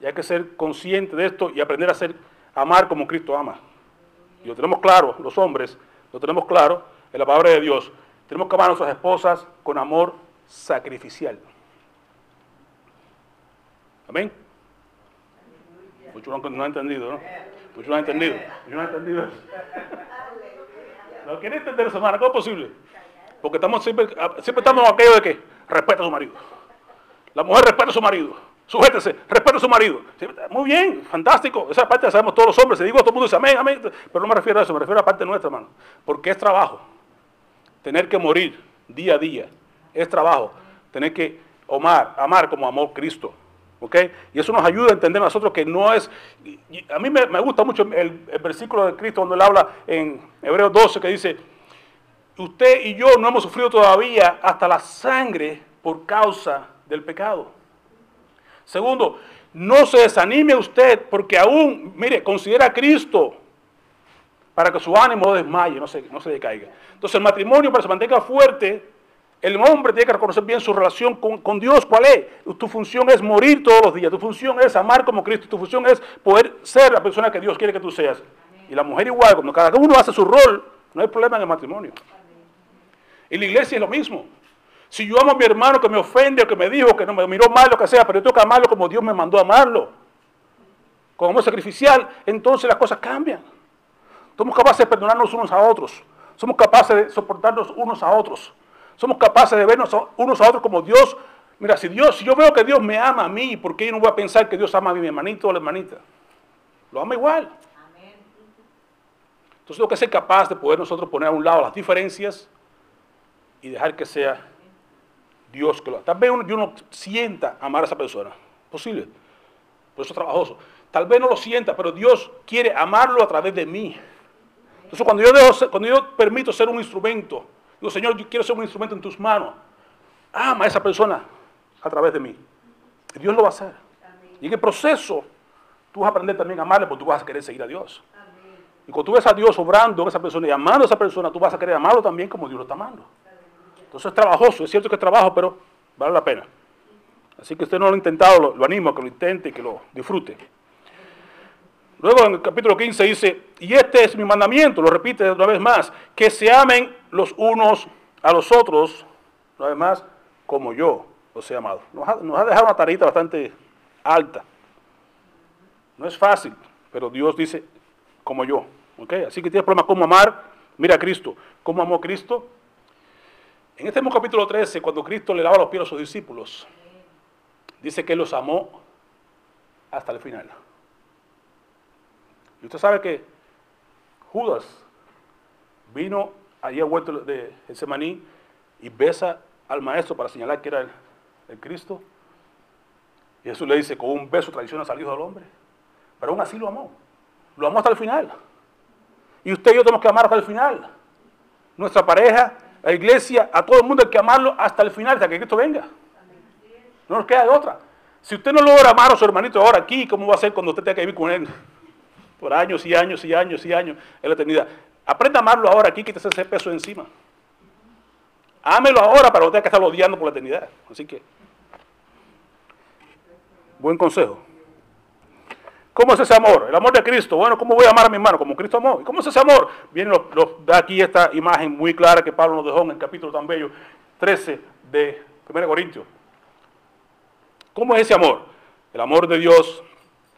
Y hay que ser consciente de esto y aprender a ser, amar como Cristo ama. Y lo tenemos claro, los hombres, lo tenemos claro en la palabra de Dios. Tenemos que amar a nuestras esposas con amor sacrificial. Amén. Muchos no, han entendido, ¿no? Muchos no han entendido. Muchos no han entendido. ¿No quieren entender eso, hermano? ¿Cómo es posible? Porque estamos siempre, siempre estamos en aquello de que respeta a su marido. La mujer respeta a su marido. Sujétese, respete a su marido. Muy bien, fantástico. Esa parte la sabemos todos los hombres. Se digo a todo el mundo dice amén, amén. Pero no me refiero a eso, me refiero a la parte nuestra, hermano. Porque es trabajo. Tener que morir día a día. Es trabajo. Tener que amar, amar como amó Cristo. ¿Ok? Y eso nos ayuda a entender nosotros que no es. a mí me, gusta mucho el, versículo de Cristo cuando él habla en Hebreos 12 que dice: Usted y yo no hemos sufrido todavía hasta la sangre por causa del pecado. Segundo, no se desanime usted porque aún, mire, considera a Cristo para que su ánimo desmaye, no se, no se decaiga. Entonces el matrimonio para que se mantenga fuerte, el hombre tiene que reconocer bien su relación con, Dios. ¿Cuál es? Tu función es morir todos los días. Tu función es amar como Cristo. Tu función es poder ser la persona que Dios quiere que tú seas. Y la mujer igual, cuando cada uno hace su rol, no hay problema en el matrimonio. Y la iglesia es lo mismo. Si yo amo a mi hermano que me ofende o que me dijo que no me miró mal, lo que sea, pero yo tengo que amarlo como Dios me mandó a amarlo, con amor sacrificial, entonces las cosas cambian. Somos capaces de perdonarnos unos a otros. Somos capaces de soportarnos unos a otros. Somos capaces de vernos unos a otros como Dios. Mira, si Dios, si yo veo que Dios me ama a mí, ¿por qué yo no voy a pensar que Dios ama a mi hermanito o a la hermanita? Lo ama igual. Entonces tengo que ser capaz de poder nosotros poner a un lado las diferencias y dejar que sea Dios que lo Tal vez uno, yo no sienta amar a esa persona. Posible. Por eso es trabajoso. Tal vez no lo sienta, pero Dios quiere amarlo a través de mí. Entonces cuando yo, dejo, cuando yo permito ser un instrumento, digo, Señor, yo quiero ser un instrumento en tus manos. Ama a esa persona a través de mí. Y Dios lo va a hacer. Y en el proceso, tú vas a aprender también a amarle porque tú vas a querer seguir a Dios. Y cuando tú ves a Dios obrando en esa persona y amando a esa persona, tú vas a querer amarlo también como Dios lo está amando. Entonces es trabajoso, es cierto que es trabajo, pero vale la pena. Así que usted no lo ha intentado, lo, animo a que lo intente y que lo disfrute. Luego en el capítulo 15 dice, y este es mi mandamiento, lo repite otra vez más, que se amen los unos a los otros, una vez más, como yo los he amado. Nos ha, dejado una tarita bastante alta. No es fácil, pero Dios dice, como yo. ¿okay? Así que tienes problema cómo amar, mira a Cristo. ¿Cómo amó Cristo? En este mismo capítulo 13, cuando Cristo le lava los pies a sus discípulos, dice que los amó hasta el final. Y usted sabe que Judas vino allí a vuelto de Semaní y besa al maestro para señalar que era el, Cristo. Y Jesús le dice, con un beso tradicional salido del hombre. Pero aún así lo amó. Lo amó hasta el final. Y usted y yo tenemos que amar hasta el final. Nuestra pareja la iglesia, a todo el mundo hay que amarlo hasta el final, hasta que Cristo venga. No nos queda de otra. Si usted no logra amar a su hermanito ahora aquí, ¿cómo va a ser cuando usted tenga que vivir con él? Por años y años y años y años en la eternidad. Aprenda a amarlo ahora aquí, quítese ese peso encima. Ámelo ahora para no tener que estarlo odiando por la eternidad. Así que, buen consejo. ¿Cómo es ese amor? El amor de Cristo. Bueno, ¿cómo voy a amar a mi hermano? Como Cristo amó. ¿Y cómo es ese amor? Viene los, da aquí esta imagen muy clara que Pablo nos dejó en el capítulo tan bello 13 de 1 Corintios. ¿Cómo es ese amor? El amor de Dios,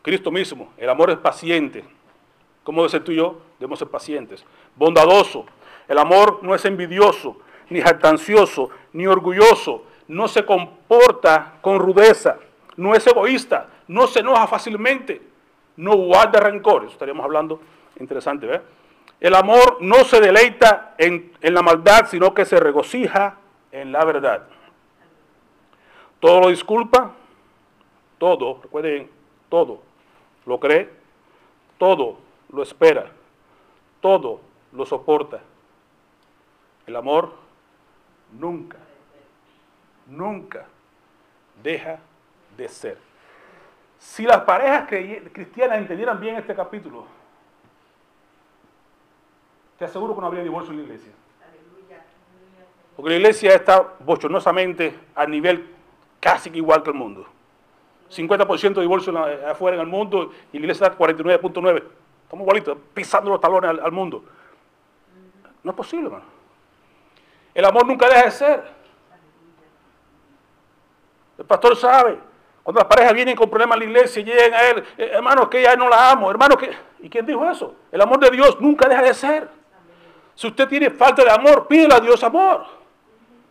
Cristo mismo. El amor es paciente. como de ser tú y yo, debemos ser pacientes. Bondadoso. El amor no es envidioso, ni jactancioso, ni orgulloso. No se comporta con rudeza. No es egoísta. No se enoja fácilmente. No guarda rencores. Estaríamos hablando interesante, ¿verdad? El amor no se deleita en, en la maldad, sino que se regocija en la verdad. Todo lo disculpa, todo, recuerden, todo lo cree, todo lo espera, todo lo soporta. El amor nunca, nunca deja de ser. Si las parejas cristianas entendieran bien este capítulo, te aseguro que no habría divorcio en la iglesia. Porque la iglesia está bochornosamente a nivel casi igual que el mundo. 50% de divorcio afuera en el mundo y la iglesia está 49.9. Estamos igualitos, pisando los talones al, mundo. No es posible, hermano. El amor nunca deja de ser. El pastor sabe. Cuando las parejas vienen con problemas a la iglesia y llegan a él, eh, hermano, que ya no la amo, hermano, que... ¿Y quién dijo eso? El amor de Dios nunca deja de ser. Si usted tiene falta de amor, pídele a Dios amor.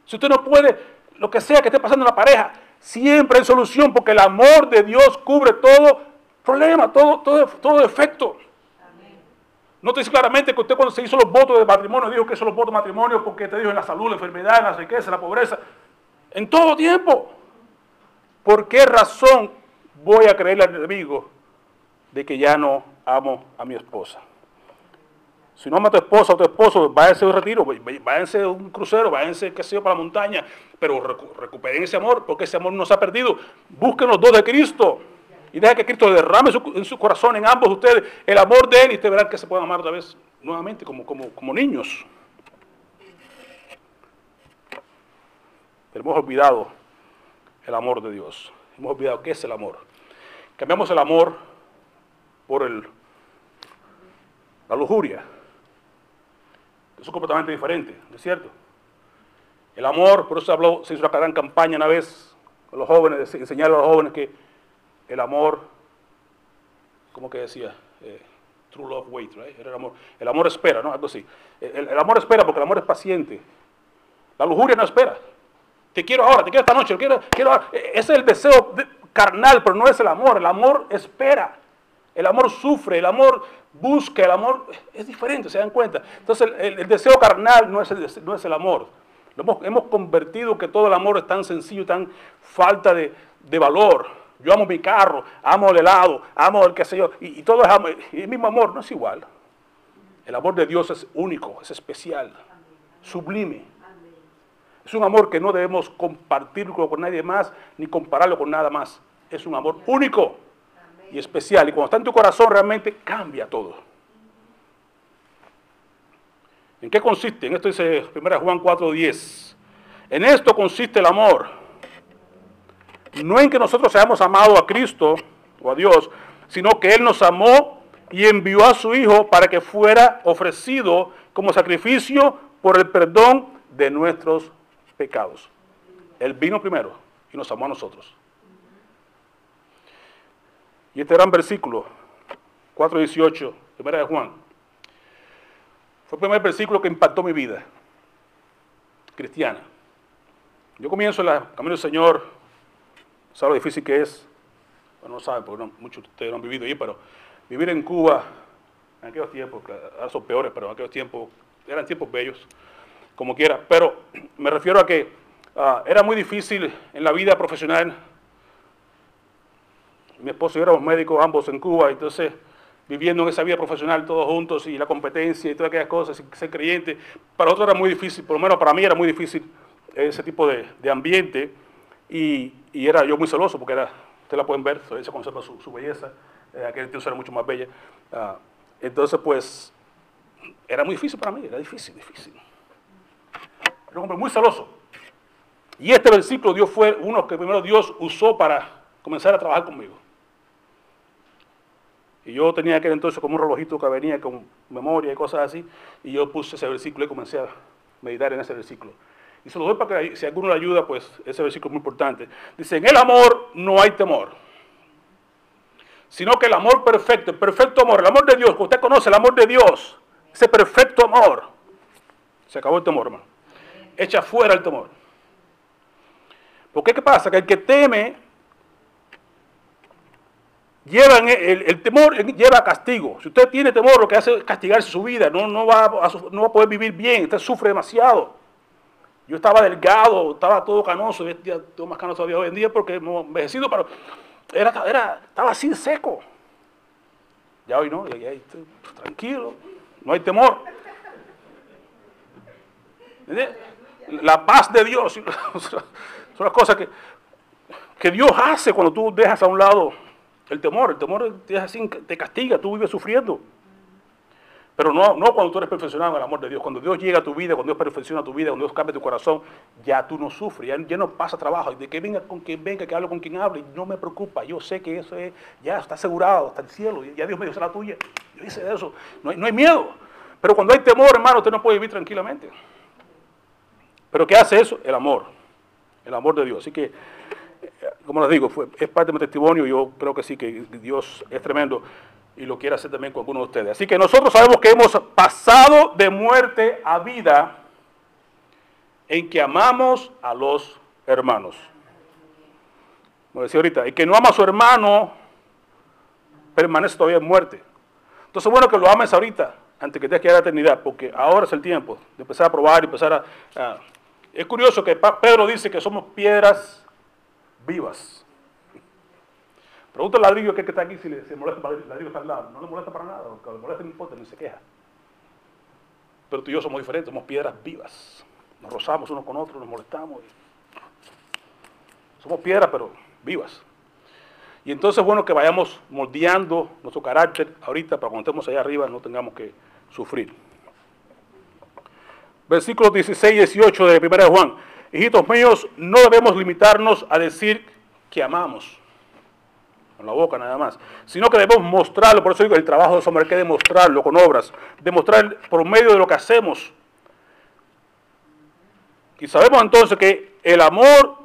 Si usted no puede, lo que sea que esté pasando en la pareja, siempre hay solución porque el amor de Dios cubre todo problema, todo, todo, todo defecto. No te dice claramente que usted cuando se hizo los votos de matrimonio dijo que son los votos de matrimonio porque te dijo en la salud, la enfermedad, en la riqueza, en la pobreza. En todo tiempo. ¿Por qué razón voy a creerle al enemigo de que ya no amo a mi esposa? Si no ama a tu esposa o tu esposo, váyanse a un retiro, váyanse a un crucero, váyanse, qué sé yo, para la montaña, pero recuperen ese amor, porque ese amor no se ha perdido. Busquen los dos de Cristo y deja que Cristo derrame en su corazón, en ambos ustedes, el amor de Él y ustedes verán que se pueden amar otra vez nuevamente como, como, como niños. Pero hemos olvidado el amor de Dios. Hemos olvidado qué es el amor. Cambiamos el amor por el, la lujuria es completamente diferente, ¿no es cierto? El amor, por eso habló, se hizo una gran campaña una vez con los jóvenes, enseñar a los jóvenes que el amor, ¿cómo que decía? Eh, true love wait, right? el amor. El amor espera, ¿no? Algo así. El, amor espera porque el amor es paciente. La lujuria no espera. Te quiero ahora, te quiero esta noche, quiero, quiero ahora. E, ese es el deseo carnal, pero no es el amor. El amor espera. El amor sufre, el amor busca, el amor es diferente, se dan cuenta. Entonces el, deseo carnal no es el, no es el amor. Hemos, convertido que todo el amor es tan sencillo, tan falta de, valor. Yo amo mi carro, amo el helado, amo el que sé yo, y, todo es. Y el mismo amor no es igual. El amor de Dios es único, es especial, sublime. Es un amor que no debemos compartirlo con nadie más, ni compararlo con nada más. Es un amor único y especial. Y cuando está en tu corazón realmente cambia todo. ¿En qué consiste? En esto dice 1 Juan 4:10. En esto consiste el amor. No en que nosotros seamos amados a Cristo o a Dios, sino que Él nos amó y envió a su Hijo para que fuera ofrecido como sacrificio por el perdón de nuestros pecados. Él vino primero y nos amó a nosotros. Y este gran versículo, 4.18, primera de Juan, fue el primer versículo que impactó mi vida cristiana. Yo comienzo en el camino del Señor, sabe lo difícil que es, no saben, porque muchos de ustedes no han vivido ahí, pero vivir en Cuba en aquellos tiempos, ahora son peores, pero en aquellos tiempos eran tiempos bellos, como quiera. Pero me refiero a que ah, era muy difícil en la vida profesional mi esposo y yo éramos médicos ambos en Cuba, entonces viviendo en esa vida profesional todos juntos y la competencia y todas aquellas cosas, y ser creyente, para nosotros era muy difícil, por lo menos para mí era muy difícil ese tipo de, ambiente y, era yo muy celoso porque era, ustedes la pueden ver, se conserva su, belleza, eh, aquel tiempo era mucho más bella. Ah, entonces pues era muy difícil para mí, era difícil, difícil. Era un hombre muy celoso. Y este versículo Dios fue uno que primero Dios usó para comenzar a trabajar conmigo. Y yo tenía aquel entonces como un relojito que venía con memoria y cosas así, y yo puse ese versículo y comencé a meditar en ese versículo. Y se lo doy para que si alguno le ayuda, pues ese versículo es muy importante. Dice, en el amor no hay temor, sino que el amor perfecto, el perfecto amor, el amor de Dios, usted conoce, el amor de Dios, ese perfecto amor, se acabó el temor, hermano. Echa fuera el temor. Porque qué pasa? Que el que teme lleva el, temor lleva castigo. Si usted tiene temor, lo que hace es castigarse su vida, no, no, va a, no va a poder vivir bien, usted sufre demasiado. Yo estaba delgado, estaba todo canoso, todo más canoso todavía hoy en día porque me envejecido, pero era, era, estaba así seco. Ya hoy no, ya, tranquilo, no hay temor. La paz de Dios [laughs] son las cosas que, que Dios hace cuando tú dejas a un lado el temor. El temor te, así, te castiga, tú vives sufriendo. Pero no, no cuando tú eres perfeccionado en el amor de Dios. Cuando Dios llega a tu vida, cuando Dios perfecciona tu vida, cuando Dios cambia tu corazón, ya tú no sufres, ya, no pasa trabajo. De que venga con quien venga, que hable con quien hable, no me preocupa. Yo sé que eso es, ya está asegurado, está el cielo, ya Dios me dio la tuya. Yo hice eso, no hay, no hay miedo. Pero cuando hay temor, hermano, usted no puede vivir tranquilamente. Pero ¿qué hace eso? El amor, el amor de Dios. Así que, como les digo, fue, es parte de mi testimonio, yo creo que sí, que Dios es tremendo y lo quiere hacer también con algunos de ustedes. Así que nosotros sabemos que hemos pasado de muerte a vida en que amamos a los hermanos. Como decía ahorita, el que no ama a su hermano permanece todavía en muerte. Entonces, bueno que lo ames ahorita, antes que te quede la eternidad, porque ahora es el tiempo de empezar a probar y empezar a... Es curioso que Pedro dice que somos piedras vivas. Pregunta al ladrillo que, está aquí si le, molesta para el ladrillo está al lado. No le molesta para nada, aunque le molesta no importa, ni se queja. Pero tú y yo somos diferentes, somos piedras vivas. Nos rozamos unos con otros, nos molestamos. Somos piedras, pero vivas. Y entonces, bueno, que vayamos moldeando nuestro carácter ahorita para cuando estemos allá arriba no tengamos que sufrir. Versículos 16 y 18 de 1 Juan. Hijitos míos, no debemos limitarnos a decir que amamos la boca nada más, sino que debemos mostrarlo, por eso digo, el trabajo de ese hombre hay que demostrarlo con obras, demostrar por medio de lo que hacemos. Y sabemos entonces que el amor,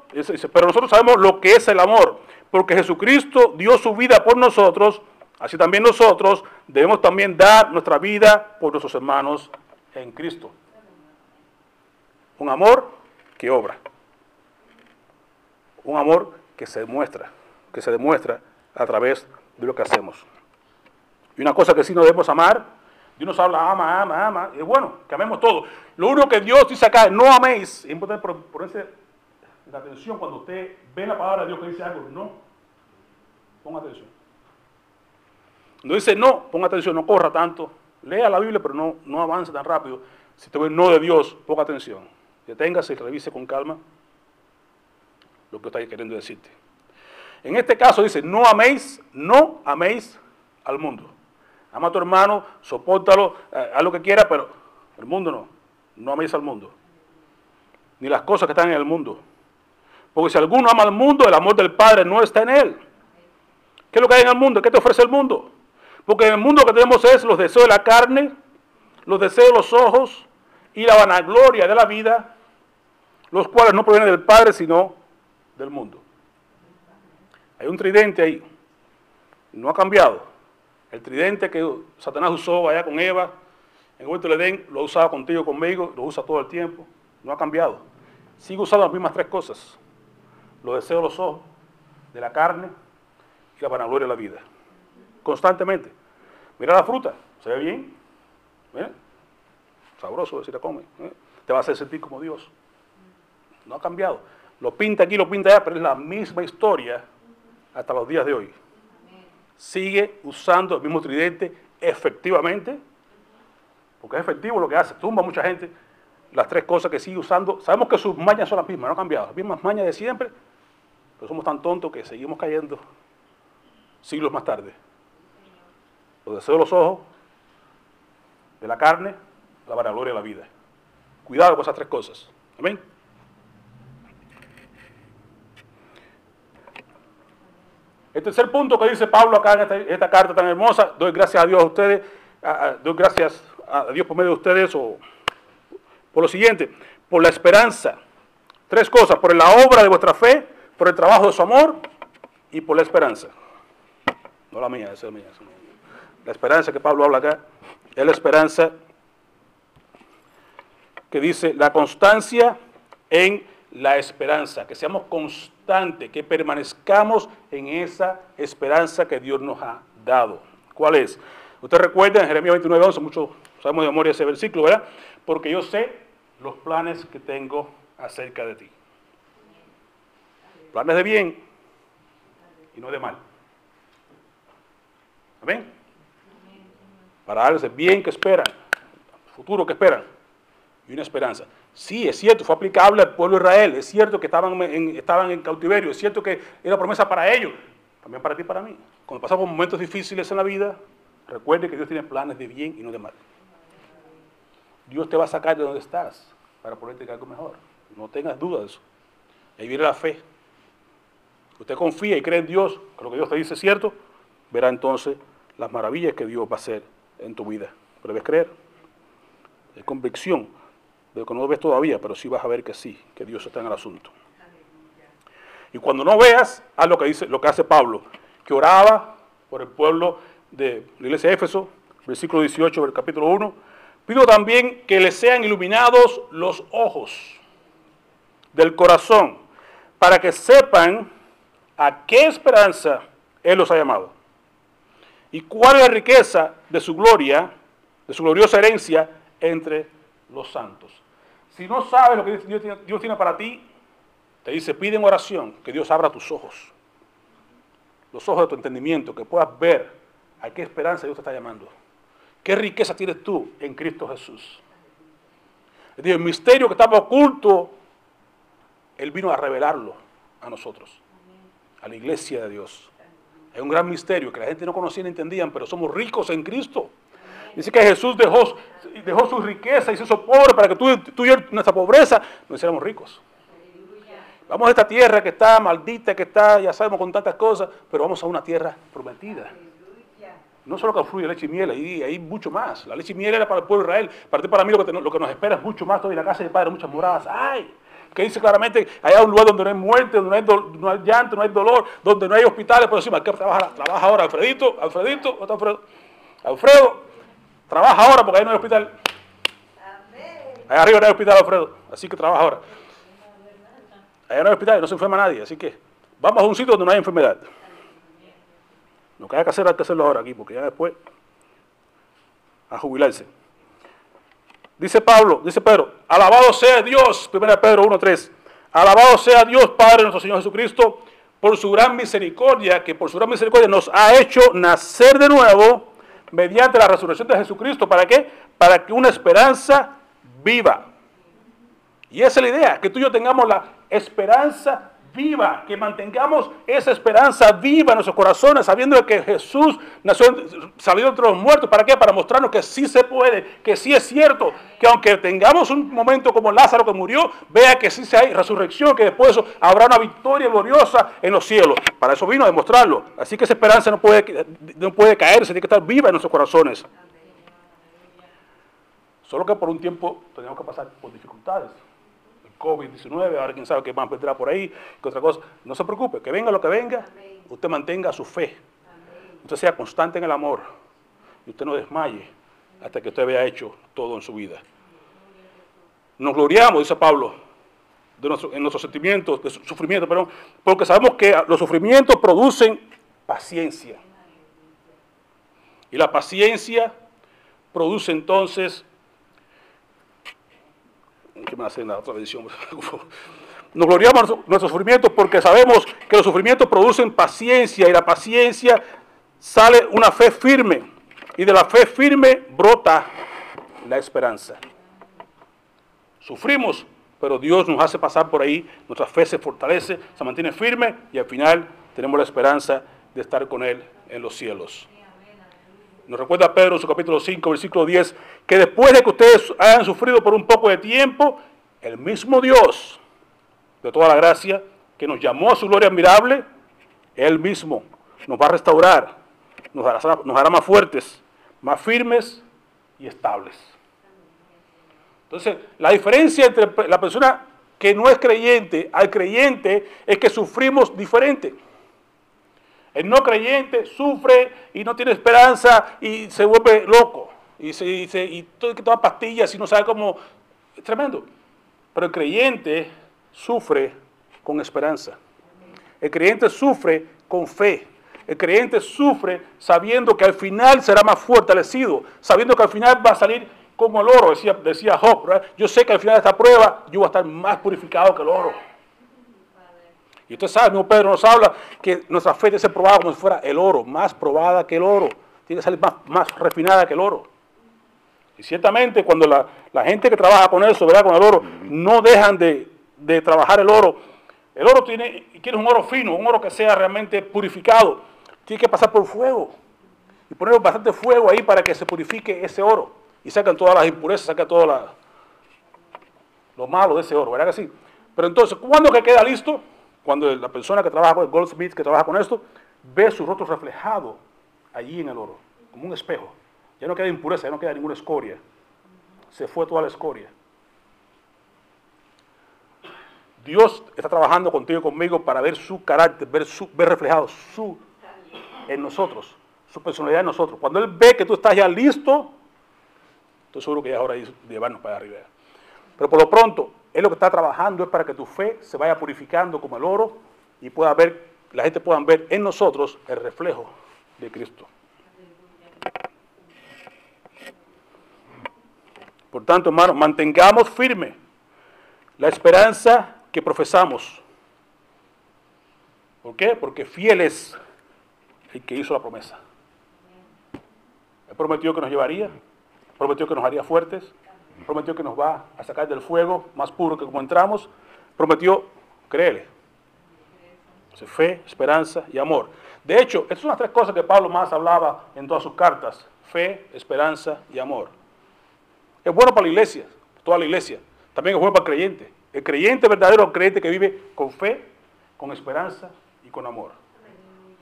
pero nosotros sabemos lo que es el amor, porque Jesucristo dio su vida por nosotros, así también nosotros debemos también dar nuestra vida por nuestros hermanos en Cristo. Un amor que obra. Un amor que se demuestra, que se demuestra a través de lo que hacemos. Y una cosa que sí nos debemos amar, Dios nos habla, ama, ama, ama, y es bueno, que amemos todo. Lo único que Dios dice acá, no améis, es importante ponerse la atención cuando usted ve la palabra de Dios que dice algo, no, ponga atención. No dice no, ponga atención, no corra tanto, lea la Biblia, pero no, no avance tan rápido. Si te ve no de Dios, ponga atención. Deténgase y revise con calma lo que está queriendo decirte. En este caso dice, no améis, no améis al mundo. Ama a tu hermano, soportalo, eh, haz lo que quiera, pero el mundo no. No améis al mundo. Ni las cosas que están en el mundo. Porque si alguno ama al mundo, el amor del Padre no está en él. ¿Qué es lo que hay en el mundo? ¿Qué te ofrece el mundo? Porque en el mundo que tenemos es los deseos de la carne, los deseos de los ojos y la vanagloria de la vida, los cuales no provienen del Padre, sino del mundo. Hay un tridente ahí. No ha cambiado. El tridente que Satanás usó allá con Eva, en el del Edén, lo ha usado contigo, conmigo, lo usa todo el tiempo. No ha cambiado. Sigue usando las mismas tres cosas. Los deseos de los ojos, de la carne y la vanagloria de la vida. Constantemente. Mira la fruta, se ve bien. Sabroso si la come. ¿eh? Te va a hacer sentir como Dios. No ha cambiado. Lo pinta aquí, lo pinta allá, pero es la misma historia hasta los días de hoy. Sigue usando el mismo tridente efectivamente, porque es efectivo lo que hace, tumba a mucha gente. Las tres cosas que sigue usando, sabemos que sus mañas son las mismas, no han cambiado, las mismas mañas de siempre, pero somos tan tontos que seguimos cayendo siglos más tarde. Los deseos de los ojos, de la carne, la vanagloria de la vida. Cuidado con esas tres cosas. Amén. El tercer punto que dice Pablo acá en esta, carta tan hermosa, doy gracias a Dios a ustedes, doy gracias a Dios por medio de ustedes, o por lo siguiente, por la esperanza. Tres cosas, por la obra de vuestra fe, por el trabajo de su amor y por la esperanza. no la mía, esa es la mía. La esperanza que Pablo habla acá es la esperanza que dice la constancia en la esperanza, que seamos constantes, que permanezcamos en esa esperanza que Dios nos ha dado. ¿Cuál es? Usted recuerda en Jeremías 29, 11, muchos sabemos de memoria ese versículo, ¿verdad? Porque yo sé los planes que tengo acerca de ti. Planes de bien y no de mal. Amén. Para darles el bien que esperan, futuro que esperan y una esperanza. Sí, es cierto, fue aplicable al pueblo de Israel, es cierto que estaban en, estaban en cautiverio, es cierto que era promesa para ellos, también para ti y para mí. Cuando pasamos momentos difíciles en la vida, recuerde que Dios tiene planes de bien y no de mal. Dios te va a sacar de donde estás para ponerte algo mejor. No tengas dudas de eso. Ahí viene la fe. Usted confía y cree en Dios, que lo que Dios te dice es cierto, verá entonces las maravillas que Dios va a hacer en tu vida. Pero debes creer. Es convicción lo que no ves todavía, pero sí vas a ver que sí, que Dios está en el asunto. Y cuando no veas, haz lo que, dice, lo que hace Pablo, que oraba por el pueblo de la iglesia de Éfeso, versículo 18 del capítulo 1. Pido también que les sean iluminados los ojos del corazón, para que sepan a qué esperanza Él los ha llamado y cuál es la riqueza de su gloria, de su gloriosa herencia entre los santos. Si no sabes lo que Dios tiene, para ti, te dice, pide en oración que Dios abra tus ojos, los ojos de tu entendimiento, que puedas ver a qué esperanza Dios te está llamando. ¿Qué riqueza tienes tú en Cristo Jesús? El misterio que estaba oculto, Él vino a revelarlo a nosotros, a la iglesia de Dios. Es un gran misterio que la gente no conocía ni entendían, pero somos ricos en Cristo. Dice que Jesús dejó, dejó su riqueza y se hizo pobre para que tú, tú y nuestra pobreza nos hiciéramos ricos. Vamos a esta tierra que está maldita, que está, ya sabemos, con tantas cosas, pero vamos a una tierra prometida. No solo que fluye leche y miel, ahí hay mucho más. La leche y miel era para el pueblo de Israel. Para ti, para mí, lo que, lo que nos espera es mucho más. Toda la casa de Padre, muchas moradas. ¡Ay! que dice claramente, hay un lugar donde no hay muerte, donde no hay, llanto, no hay dolor, donde no hay hospitales, por encima, ¿qué trabaja, trabaja ahora? Alfredito, Alfredito, ¿dónde Alfredo? Alfredo, trabaja ahora porque ahí no hay hospital. Allá arriba no hay hospital, Alfredo, así que trabaja ahora. Allá no hay hospital y no se enferma nadie, así que vamos a un sitio donde no hay enfermedad. Lo que hay que hacer hay que hacerlo ahora aquí, porque ya después a jubilarse. Dice Pablo, dice Pedro, alabado sea Dios, 1 Pedro 1.3, alabado sea Dios Padre nuestro Señor Jesucristo, por su gran misericordia, que por su gran misericordia nos ha hecho nacer de nuevo mediante la resurrección de Jesucristo. ¿Para qué? Para que una esperanza viva. Y esa es la idea, que tú y yo tengamos la esperanza viva, que mantengamos esa esperanza viva en nuestros corazones, sabiendo que Jesús nació, salió entre los muertos. ¿Para qué? Para mostrarnos que sí se puede, que sí es cierto, que aunque tengamos un momento como Lázaro que murió, vea que sí hay resurrección, que después habrá una victoria gloriosa en los cielos. Para eso vino a demostrarlo. Así que esa esperanza no puede, no puede caerse, tiene que estar viva en nuestros corazones. Solo que por un tiempo tenemos que pasar por dificultades. COVID-19, ahora quién sabe qué más vendrá por ahí, que otra cosa. No se preocupe, que venga lo que venga, usted mantenga su fe. Usted sea constante en el amor y usted no desmaye hasta que usted vea hecho todo en su vida. Nos gloriamos, dice Pablo, de en nuestros sentimientos, de sufrimiento, perdón, porque sabemos que los sufrimientos producen paciencia. Y la paciencia produce entonces [laughs] Nos gloriamos nuestros sufrimientos porque sabemos que los sufrimientos producen paciencia y la paciencia sale una fe firme y de la fe firme brota la esperanza. Sufrimos, pero Dios nos hace pasar por ahí, nuestra fe se fortalece, se mantiene firme y al final tenemos la esperanza de estar con Él en los cielos. Nos recuerda Pedro su capítulo 5, versículo 10, que después de que ustedes hayan sufrido por un poco de tiempo, el mismo Dios de toda la gracia que nos llamó a su gloria admirable, Él mismo nos va a restaurar, nos hará, nos hará más fuertes, más firmes y estables. Entonces, la diferencia entre la persona que no es creyente al creyente es que sufrimos diferente. El no creyente sufre y no tiene esperanza y se vuelve loco. Y, se, y, se, y todo toma pastillas y no sabe cómo. Es tremendo. Pero el creyente sufre con esperanza. El creyente sufre con fe. El creyente sufre sabiendo que al final será más fortalecido, sabiendo que al final va a salir como el oro, decía, decía Job. ¿verdad? Yo sé que al final de esta prueba yo voy a estar más purificado que el oro. Y usted sabe, mismo Pedro nos habla que nuestra fe debe ser probada como si fuera el oro, más probada que el oro. Tiene que salir más, más refinada que el oro. Y ciertamente cuando la, la, gente que trabaja con eso, ¿verdad? con el oro, no dejan de, de trabajar el oro. El oro tiene, quiere un oro fino, un oro que sea realmente purificado. Tiene que pasar por fuego. Y poner bastante fuego ahí para que se purifique ese oro. Y sacan todas las impurezas, sacan todo la, lo malo de ese oro, ¿verdad que sí? Pero entonces, ¿cuándo que queda listo? Cuando la persona que trabaja con el goldsmith, que trabaja con esto, ve su rostro reflejado allí en el oro, como un espejo. Ya no queda impureza, ya no queda ninguna escoria. Se fue toda la escoria. Dios está trabajando contigo y conmigo para ver su carácter, ver, su, ver reflejado su, en nosotros, su personalidad en nosotros. Cuando Él ve que tú estás ya listo, estoy seguro que ya es hora de llevarnos para arriba. Pero por lo pronto, Él lo que está trabajando es para que tu fe se vaya purificando como el oro y pueda ver, la gente pueda ver en nosotros el reflejo de Cristo. Por tanto, hermanos, mantengamos firme la esperanza que profesamos. ¿Por qué? Porque fiel es el que hizo la promesa. Él prometió que nos llevaría, prometió que nos haría fuertes, prometió que nos va a sacar del fuego más puro que como entramos, prometió, créele, fe, esperanza y amor. De hecho, estas son las tres cosas que Pablo más hablaba en todas sus cartas, fe, esperanza y amor. Es bueno para la iglesia, toda la iglesia, también es bueno para el creyente. El creyente verdadero, el creyente que vive con fe, con esperanza y con amor.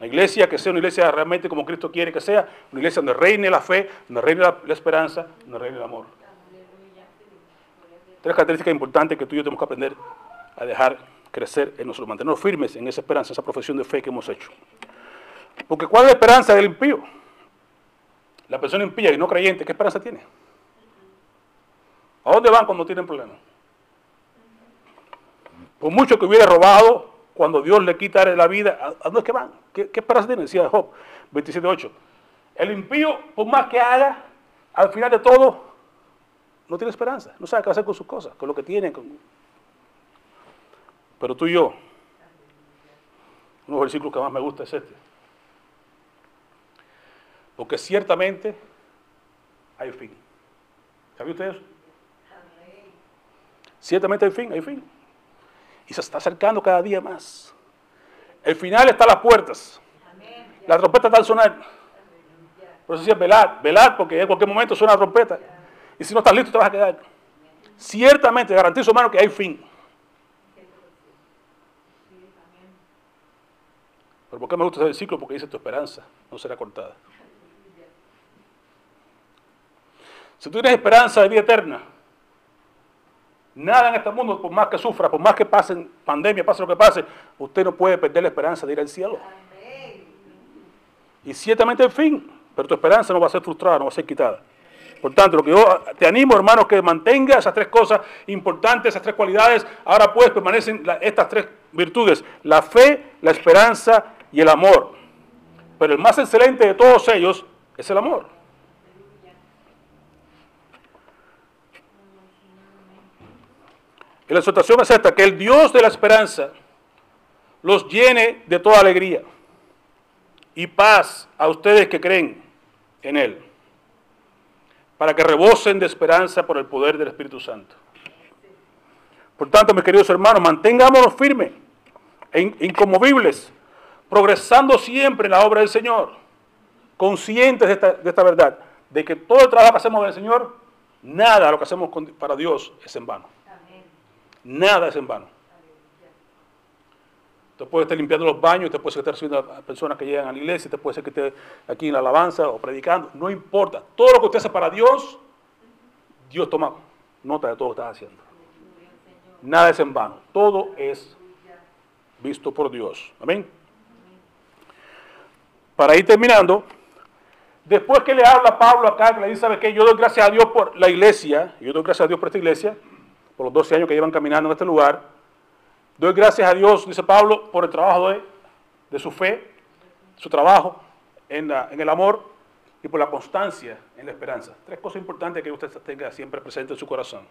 La iglesia que sea una iglesia realmente como Cristo quiere que sea, una iglesia donde reine la fe, donde reine la, la esperanza, donde reine el amor. Tres características importantes que tú y yo tenemos que aprender a dejar crecer en nosotros, mantenernos firmes en esa esperanza, esa profesión de fe que hemos hecho. Porque ¿cuál es la esperanza del impío? La persona impía y no creyente, ¿qué esperanza tiene? ¿A dónde van cuando tienen problemas? Por mucho que hubiera robado, cuando Dios le quita la vida, ¿a dónde es que van? ¿Qué, qué esperanza tiene? Decía Job 27.8. El impío, por más que haga, al final de todo, no tiene esperanza. No sabe qué hacer con sus cosas, con lo que tiene. Con... Pero tú y yo, uno de los versículos que más me gusta es este. Porque ciertamente hay fin. ¿Sabe usted eso? Ciertamente hay fin, hay fin. Y se está acercando cada día más. El final está a las puertas. La trompeta está al sonar. Por eso decía, velad, velad, porque en cualquier momento suena la trompeta. Y si no estás listo, te vas a quedar. Ciertamente, garantizo, hermano, que hay fin. Pero ¿por qué me gusta ese versículo? Porque dice tu esperanza no será cortada. Si tú tienes esperanza de vida eterna, nada en este mundo, por más que sufra, por más que pasen pandemia, pase lo que pase, usted no puede perder la esperanza de ir al cielo. Y ciertamente el fin, pero tu esperanza no va a ser frustrada, no va a ser quitada. Por tanto, lo que yo te animo, hermanos, que mantenga esas tres cosas importantes, esas tres cualidades. Ahora pues permanecen estas tres virtudes, la fe, la esperanza y el amor. Pero el más excelente de todos ellos es el amor. Y la exhortación es esta, que el Dios de la esperanza los llene de toda alegría y paz a ustedes que creen en Él, para que rebosen de esperanza por el poder del Espíritu Santo. Por tanto, mis queridos hermanos, mantengámonos firmes e inconmovibles, progresando siempre en la obra del Señor, conscientes de esta, de esta verdad, de que todo el trabajo que hacemos con el Señor, nada de lo que hacemos para Dios es en vano. Nada es en vano. Usted puede estar limpiando los baños, usted puede estar recibiendo a personas que llegan a la iglesia, usted puede ser que esté aquí en la alabanza o predicando, no importa. Todo lo que usted hace para Dios, Dios toma nota de todo lo que está haciendo. Nada es en vano, todo es visto por Dios. Amén. para ir terminando, después que le habla Pablo acá, que le dice, ¿sabe qué? Yo doy gracias a Dios por la iglesia, yo doy gracias a Dios por esta iglesia, por los 12 años que llevan caminando en este lugar. Doy gracias a Dios, dice Pablo, por el trabajo de, su fe, su trabajo en, el amor y por la constancia en la esperanza. Tres cosas importantes que usted tenga siempre presente en su corazón.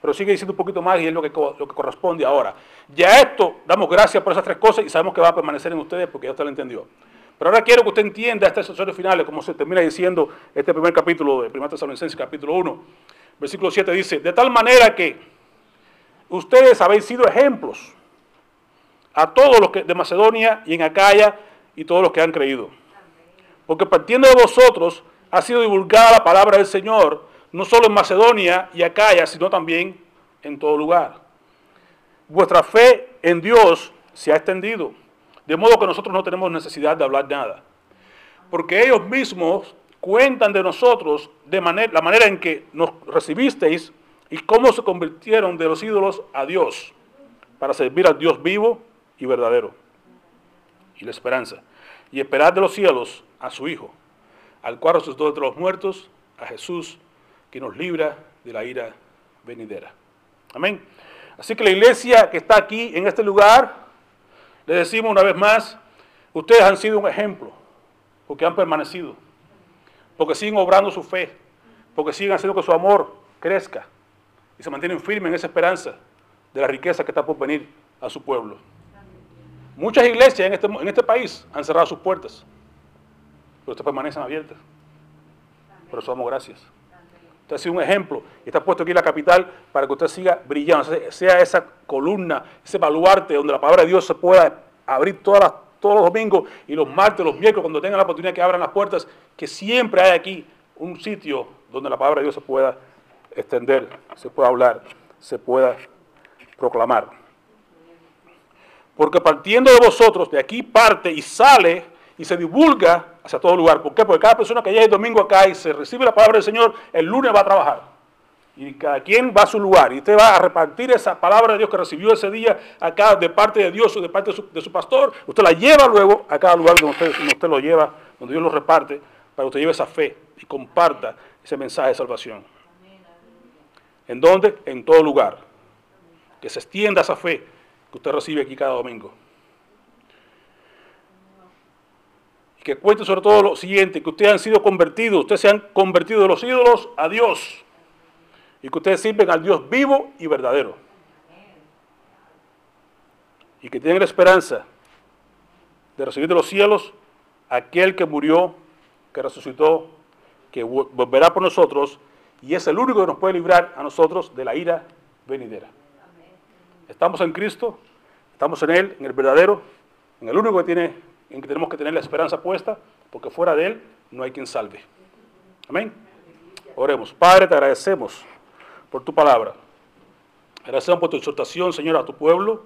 Pero sigue diciendo un poquito más y es lo que, corresponde ahora. Ya esto, damos gracias por esas tres cosas y sabemos que va a permanecer en ustedes porque ya usted lo entendió. Pero ahora quiero que usted entienda este asesorio final, como se termina diciendo este primer capítulo de 1 Tesalonicenses, capítulo 1, versículo 7 dice, de tal manera que ustedes habéis sido ejemplos a todos los que de Macedonia y en Acaya y todos los que han creído. Porque partiendo de vosotros ha sido divulgada la palabra del Señor, no solo en Macedonia y Acaya, sino también en todo lugar. Vuestra fe en Dios se ha extendido, de modo que nosotros no tenemos necesidad de hablar nada. Porque ellos mismos cuentan de nosotros de manera, la manera en que nos recibisteis y cómo se convirtieron de los ídolos a Dios, para servir al Dios vivo y verdadero, y la esperanza, y esperar de los cielos a su Hijo, al cual resucitó entre los muertos, a Jesús, que nos libra de la ira venidera. Amén. Así que la iglesia que está aquí en este lugar, le decimos una vez más, ustedes han sido un ejemplo, porque han permanecido, porque siguen obrando su fe, porque siguen haciendo que su amor crezca y se mantienen firmes en esa esperanza de la riqueza que está por venir a su pueblo. Muchas iglesias en este, en este país han cerrado sus puertas, pero estas permanecen abiertas. Por eso damos gracias. Usted ha sido un ejemplo y está puesto aquí en la capital para que usted siga brillando, sea esa columna, ese baluarte donde la palabra de Dios se pueda abrir todas todos los domingos y los martes, los miércoles, cuando tengan la oportunidad que abran las puertas, que siempre hay aquí un sitio donde la palabra de Dios se pueda extender, se pueda hablar, se pueda proclamar. Porque partiendo de vosotros, de aquí parte y sale y se divulga hacia todo lugar. ¿Por qué? Porque cada persona que llega el domingo acá y se recibe la palabra del Señor, el lunes va a trabajar. Y cada quien va a su lugar. Y usted va a repartir esa palabra de Dios que recibió ese día acá de parte de Dios o de parte de su, pastor. Usted la lleva luego a cada lugar donde usted, donde usted lo lleva, donde Dios lo reparte, para que usted lleve esa fe y comparta ese mensaje de salvación. ¿En dónde? En todo lugar. Que se extienda esa fe que usted recibe aquí cada domingo. que cuente sobre todo lo siguiente, que ustedes han sido convertidos, ustedes se han convertido de los ídolos a Dios y que ustedes sirven al Dios vivo y verdadero. Y que tienen la esperanza de recibir de los cielos aquel que murió, que resucitó, que volverá por nosotros y es el único que nos puede librar a nosotros de la ira venidera. Estamos en Cristo, estamos en Él, en el verdadero, en el único que tiene en que tenemos que tener la esperanza puesta, porque fuera de Él no hay quien salve. Amén. Oremos. Padre, te agradecemos por tu palabra. Agradecemos por tu exhortación, Señor, a tu pueblo.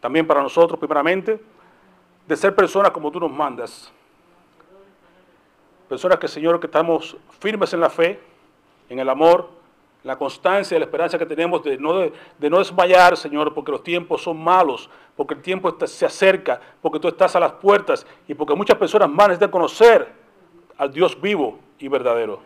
También para nosotros, primeramente, de ser personas como tú nos mandas. Personas que, Señor, que estamos firmes en la fe, en el amor, la constancia la esperanza que tenemos de no, de, no desmayar, Señor, porque los tiempos son malos, porque el tiempo se acerca, porque tú estás a las puertas y porque muchas personas más necesitan conocer al Dios vivo y verdadero.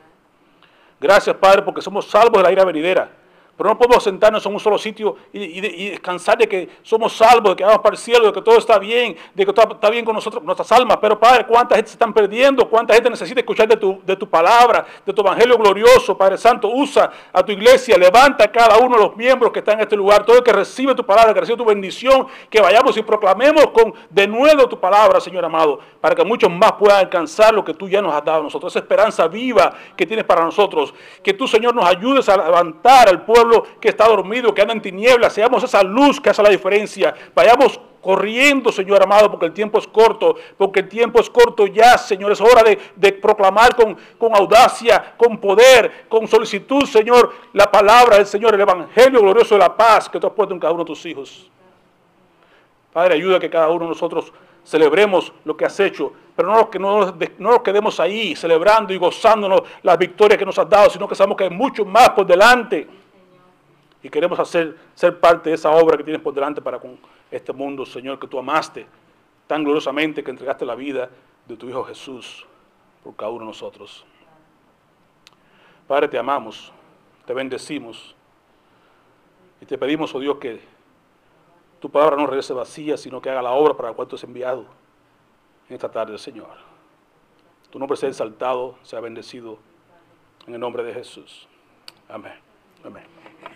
Gracias, Padre, porque somos salvos de la ira venidera. Pero no podemos sentarnos en un solo sitio y, descansar de que somos salvos, de que vamos para el cielo, de que todo está bien, de que todo está bien con nosotros, nuestras almas. Pero Padre, ¿cuánta gente se están perdiendo? ¿Cuánta gente necesita escuchar de tu, de tu palabra, de tu evangelio glorioso? Padre Santo, usa a tu iglesia, levanta a cada uno de los miembros que están en este lugar, todo el que recibe tu palabra, que recibe tu bendición, que vayamos y proclamemos con de nuevo tu palabra, Señor amado, para que muchos más puedan alcanzar lo que tú ya nos has dado a nosotros, esa esperanza viva que tienes para nosotros. Que tú, Señor, nos ayudes a levantar al pueblo que está dormido, que anda en tinieblas, seamos esa luz que hace la diferencia. Vayamos corriendo, Señor amado, porque el tiempo es corto, porque el tiempo es corto ya, Señor. Es hora de, proclamar con, con, audacia, con poder, con solicitud, Señor, la palabra del Señor, el Evangelio glorioso de la paz que tú has puesto en cada uno de tus hijos. Padre, ayuda a que cada uno de nosotros celebremos lo que has hecho, pero no, que no, no nos quedemos ahí celebrando y gozándonos las victorias que nos has dado, sino que sabemos que hay mucho más por delante y queremos hacer, ser parte de esa obra que tienes por delante para con este mundo, Señor, que tú amaste tan gloriosamente que entregaste la vida de tu Hijo Jesús por cada uno de nosotros. Padre, te amamos, te bendecimos y te pedimos, oh Dios, que tu palabra no regrese vacía, sino que haga la obra para la cual tú has enviado en esta tarde, Señor. Tu nombre sea exaltado, sea bendecido en el nombre de Jesús. Amén. Amén.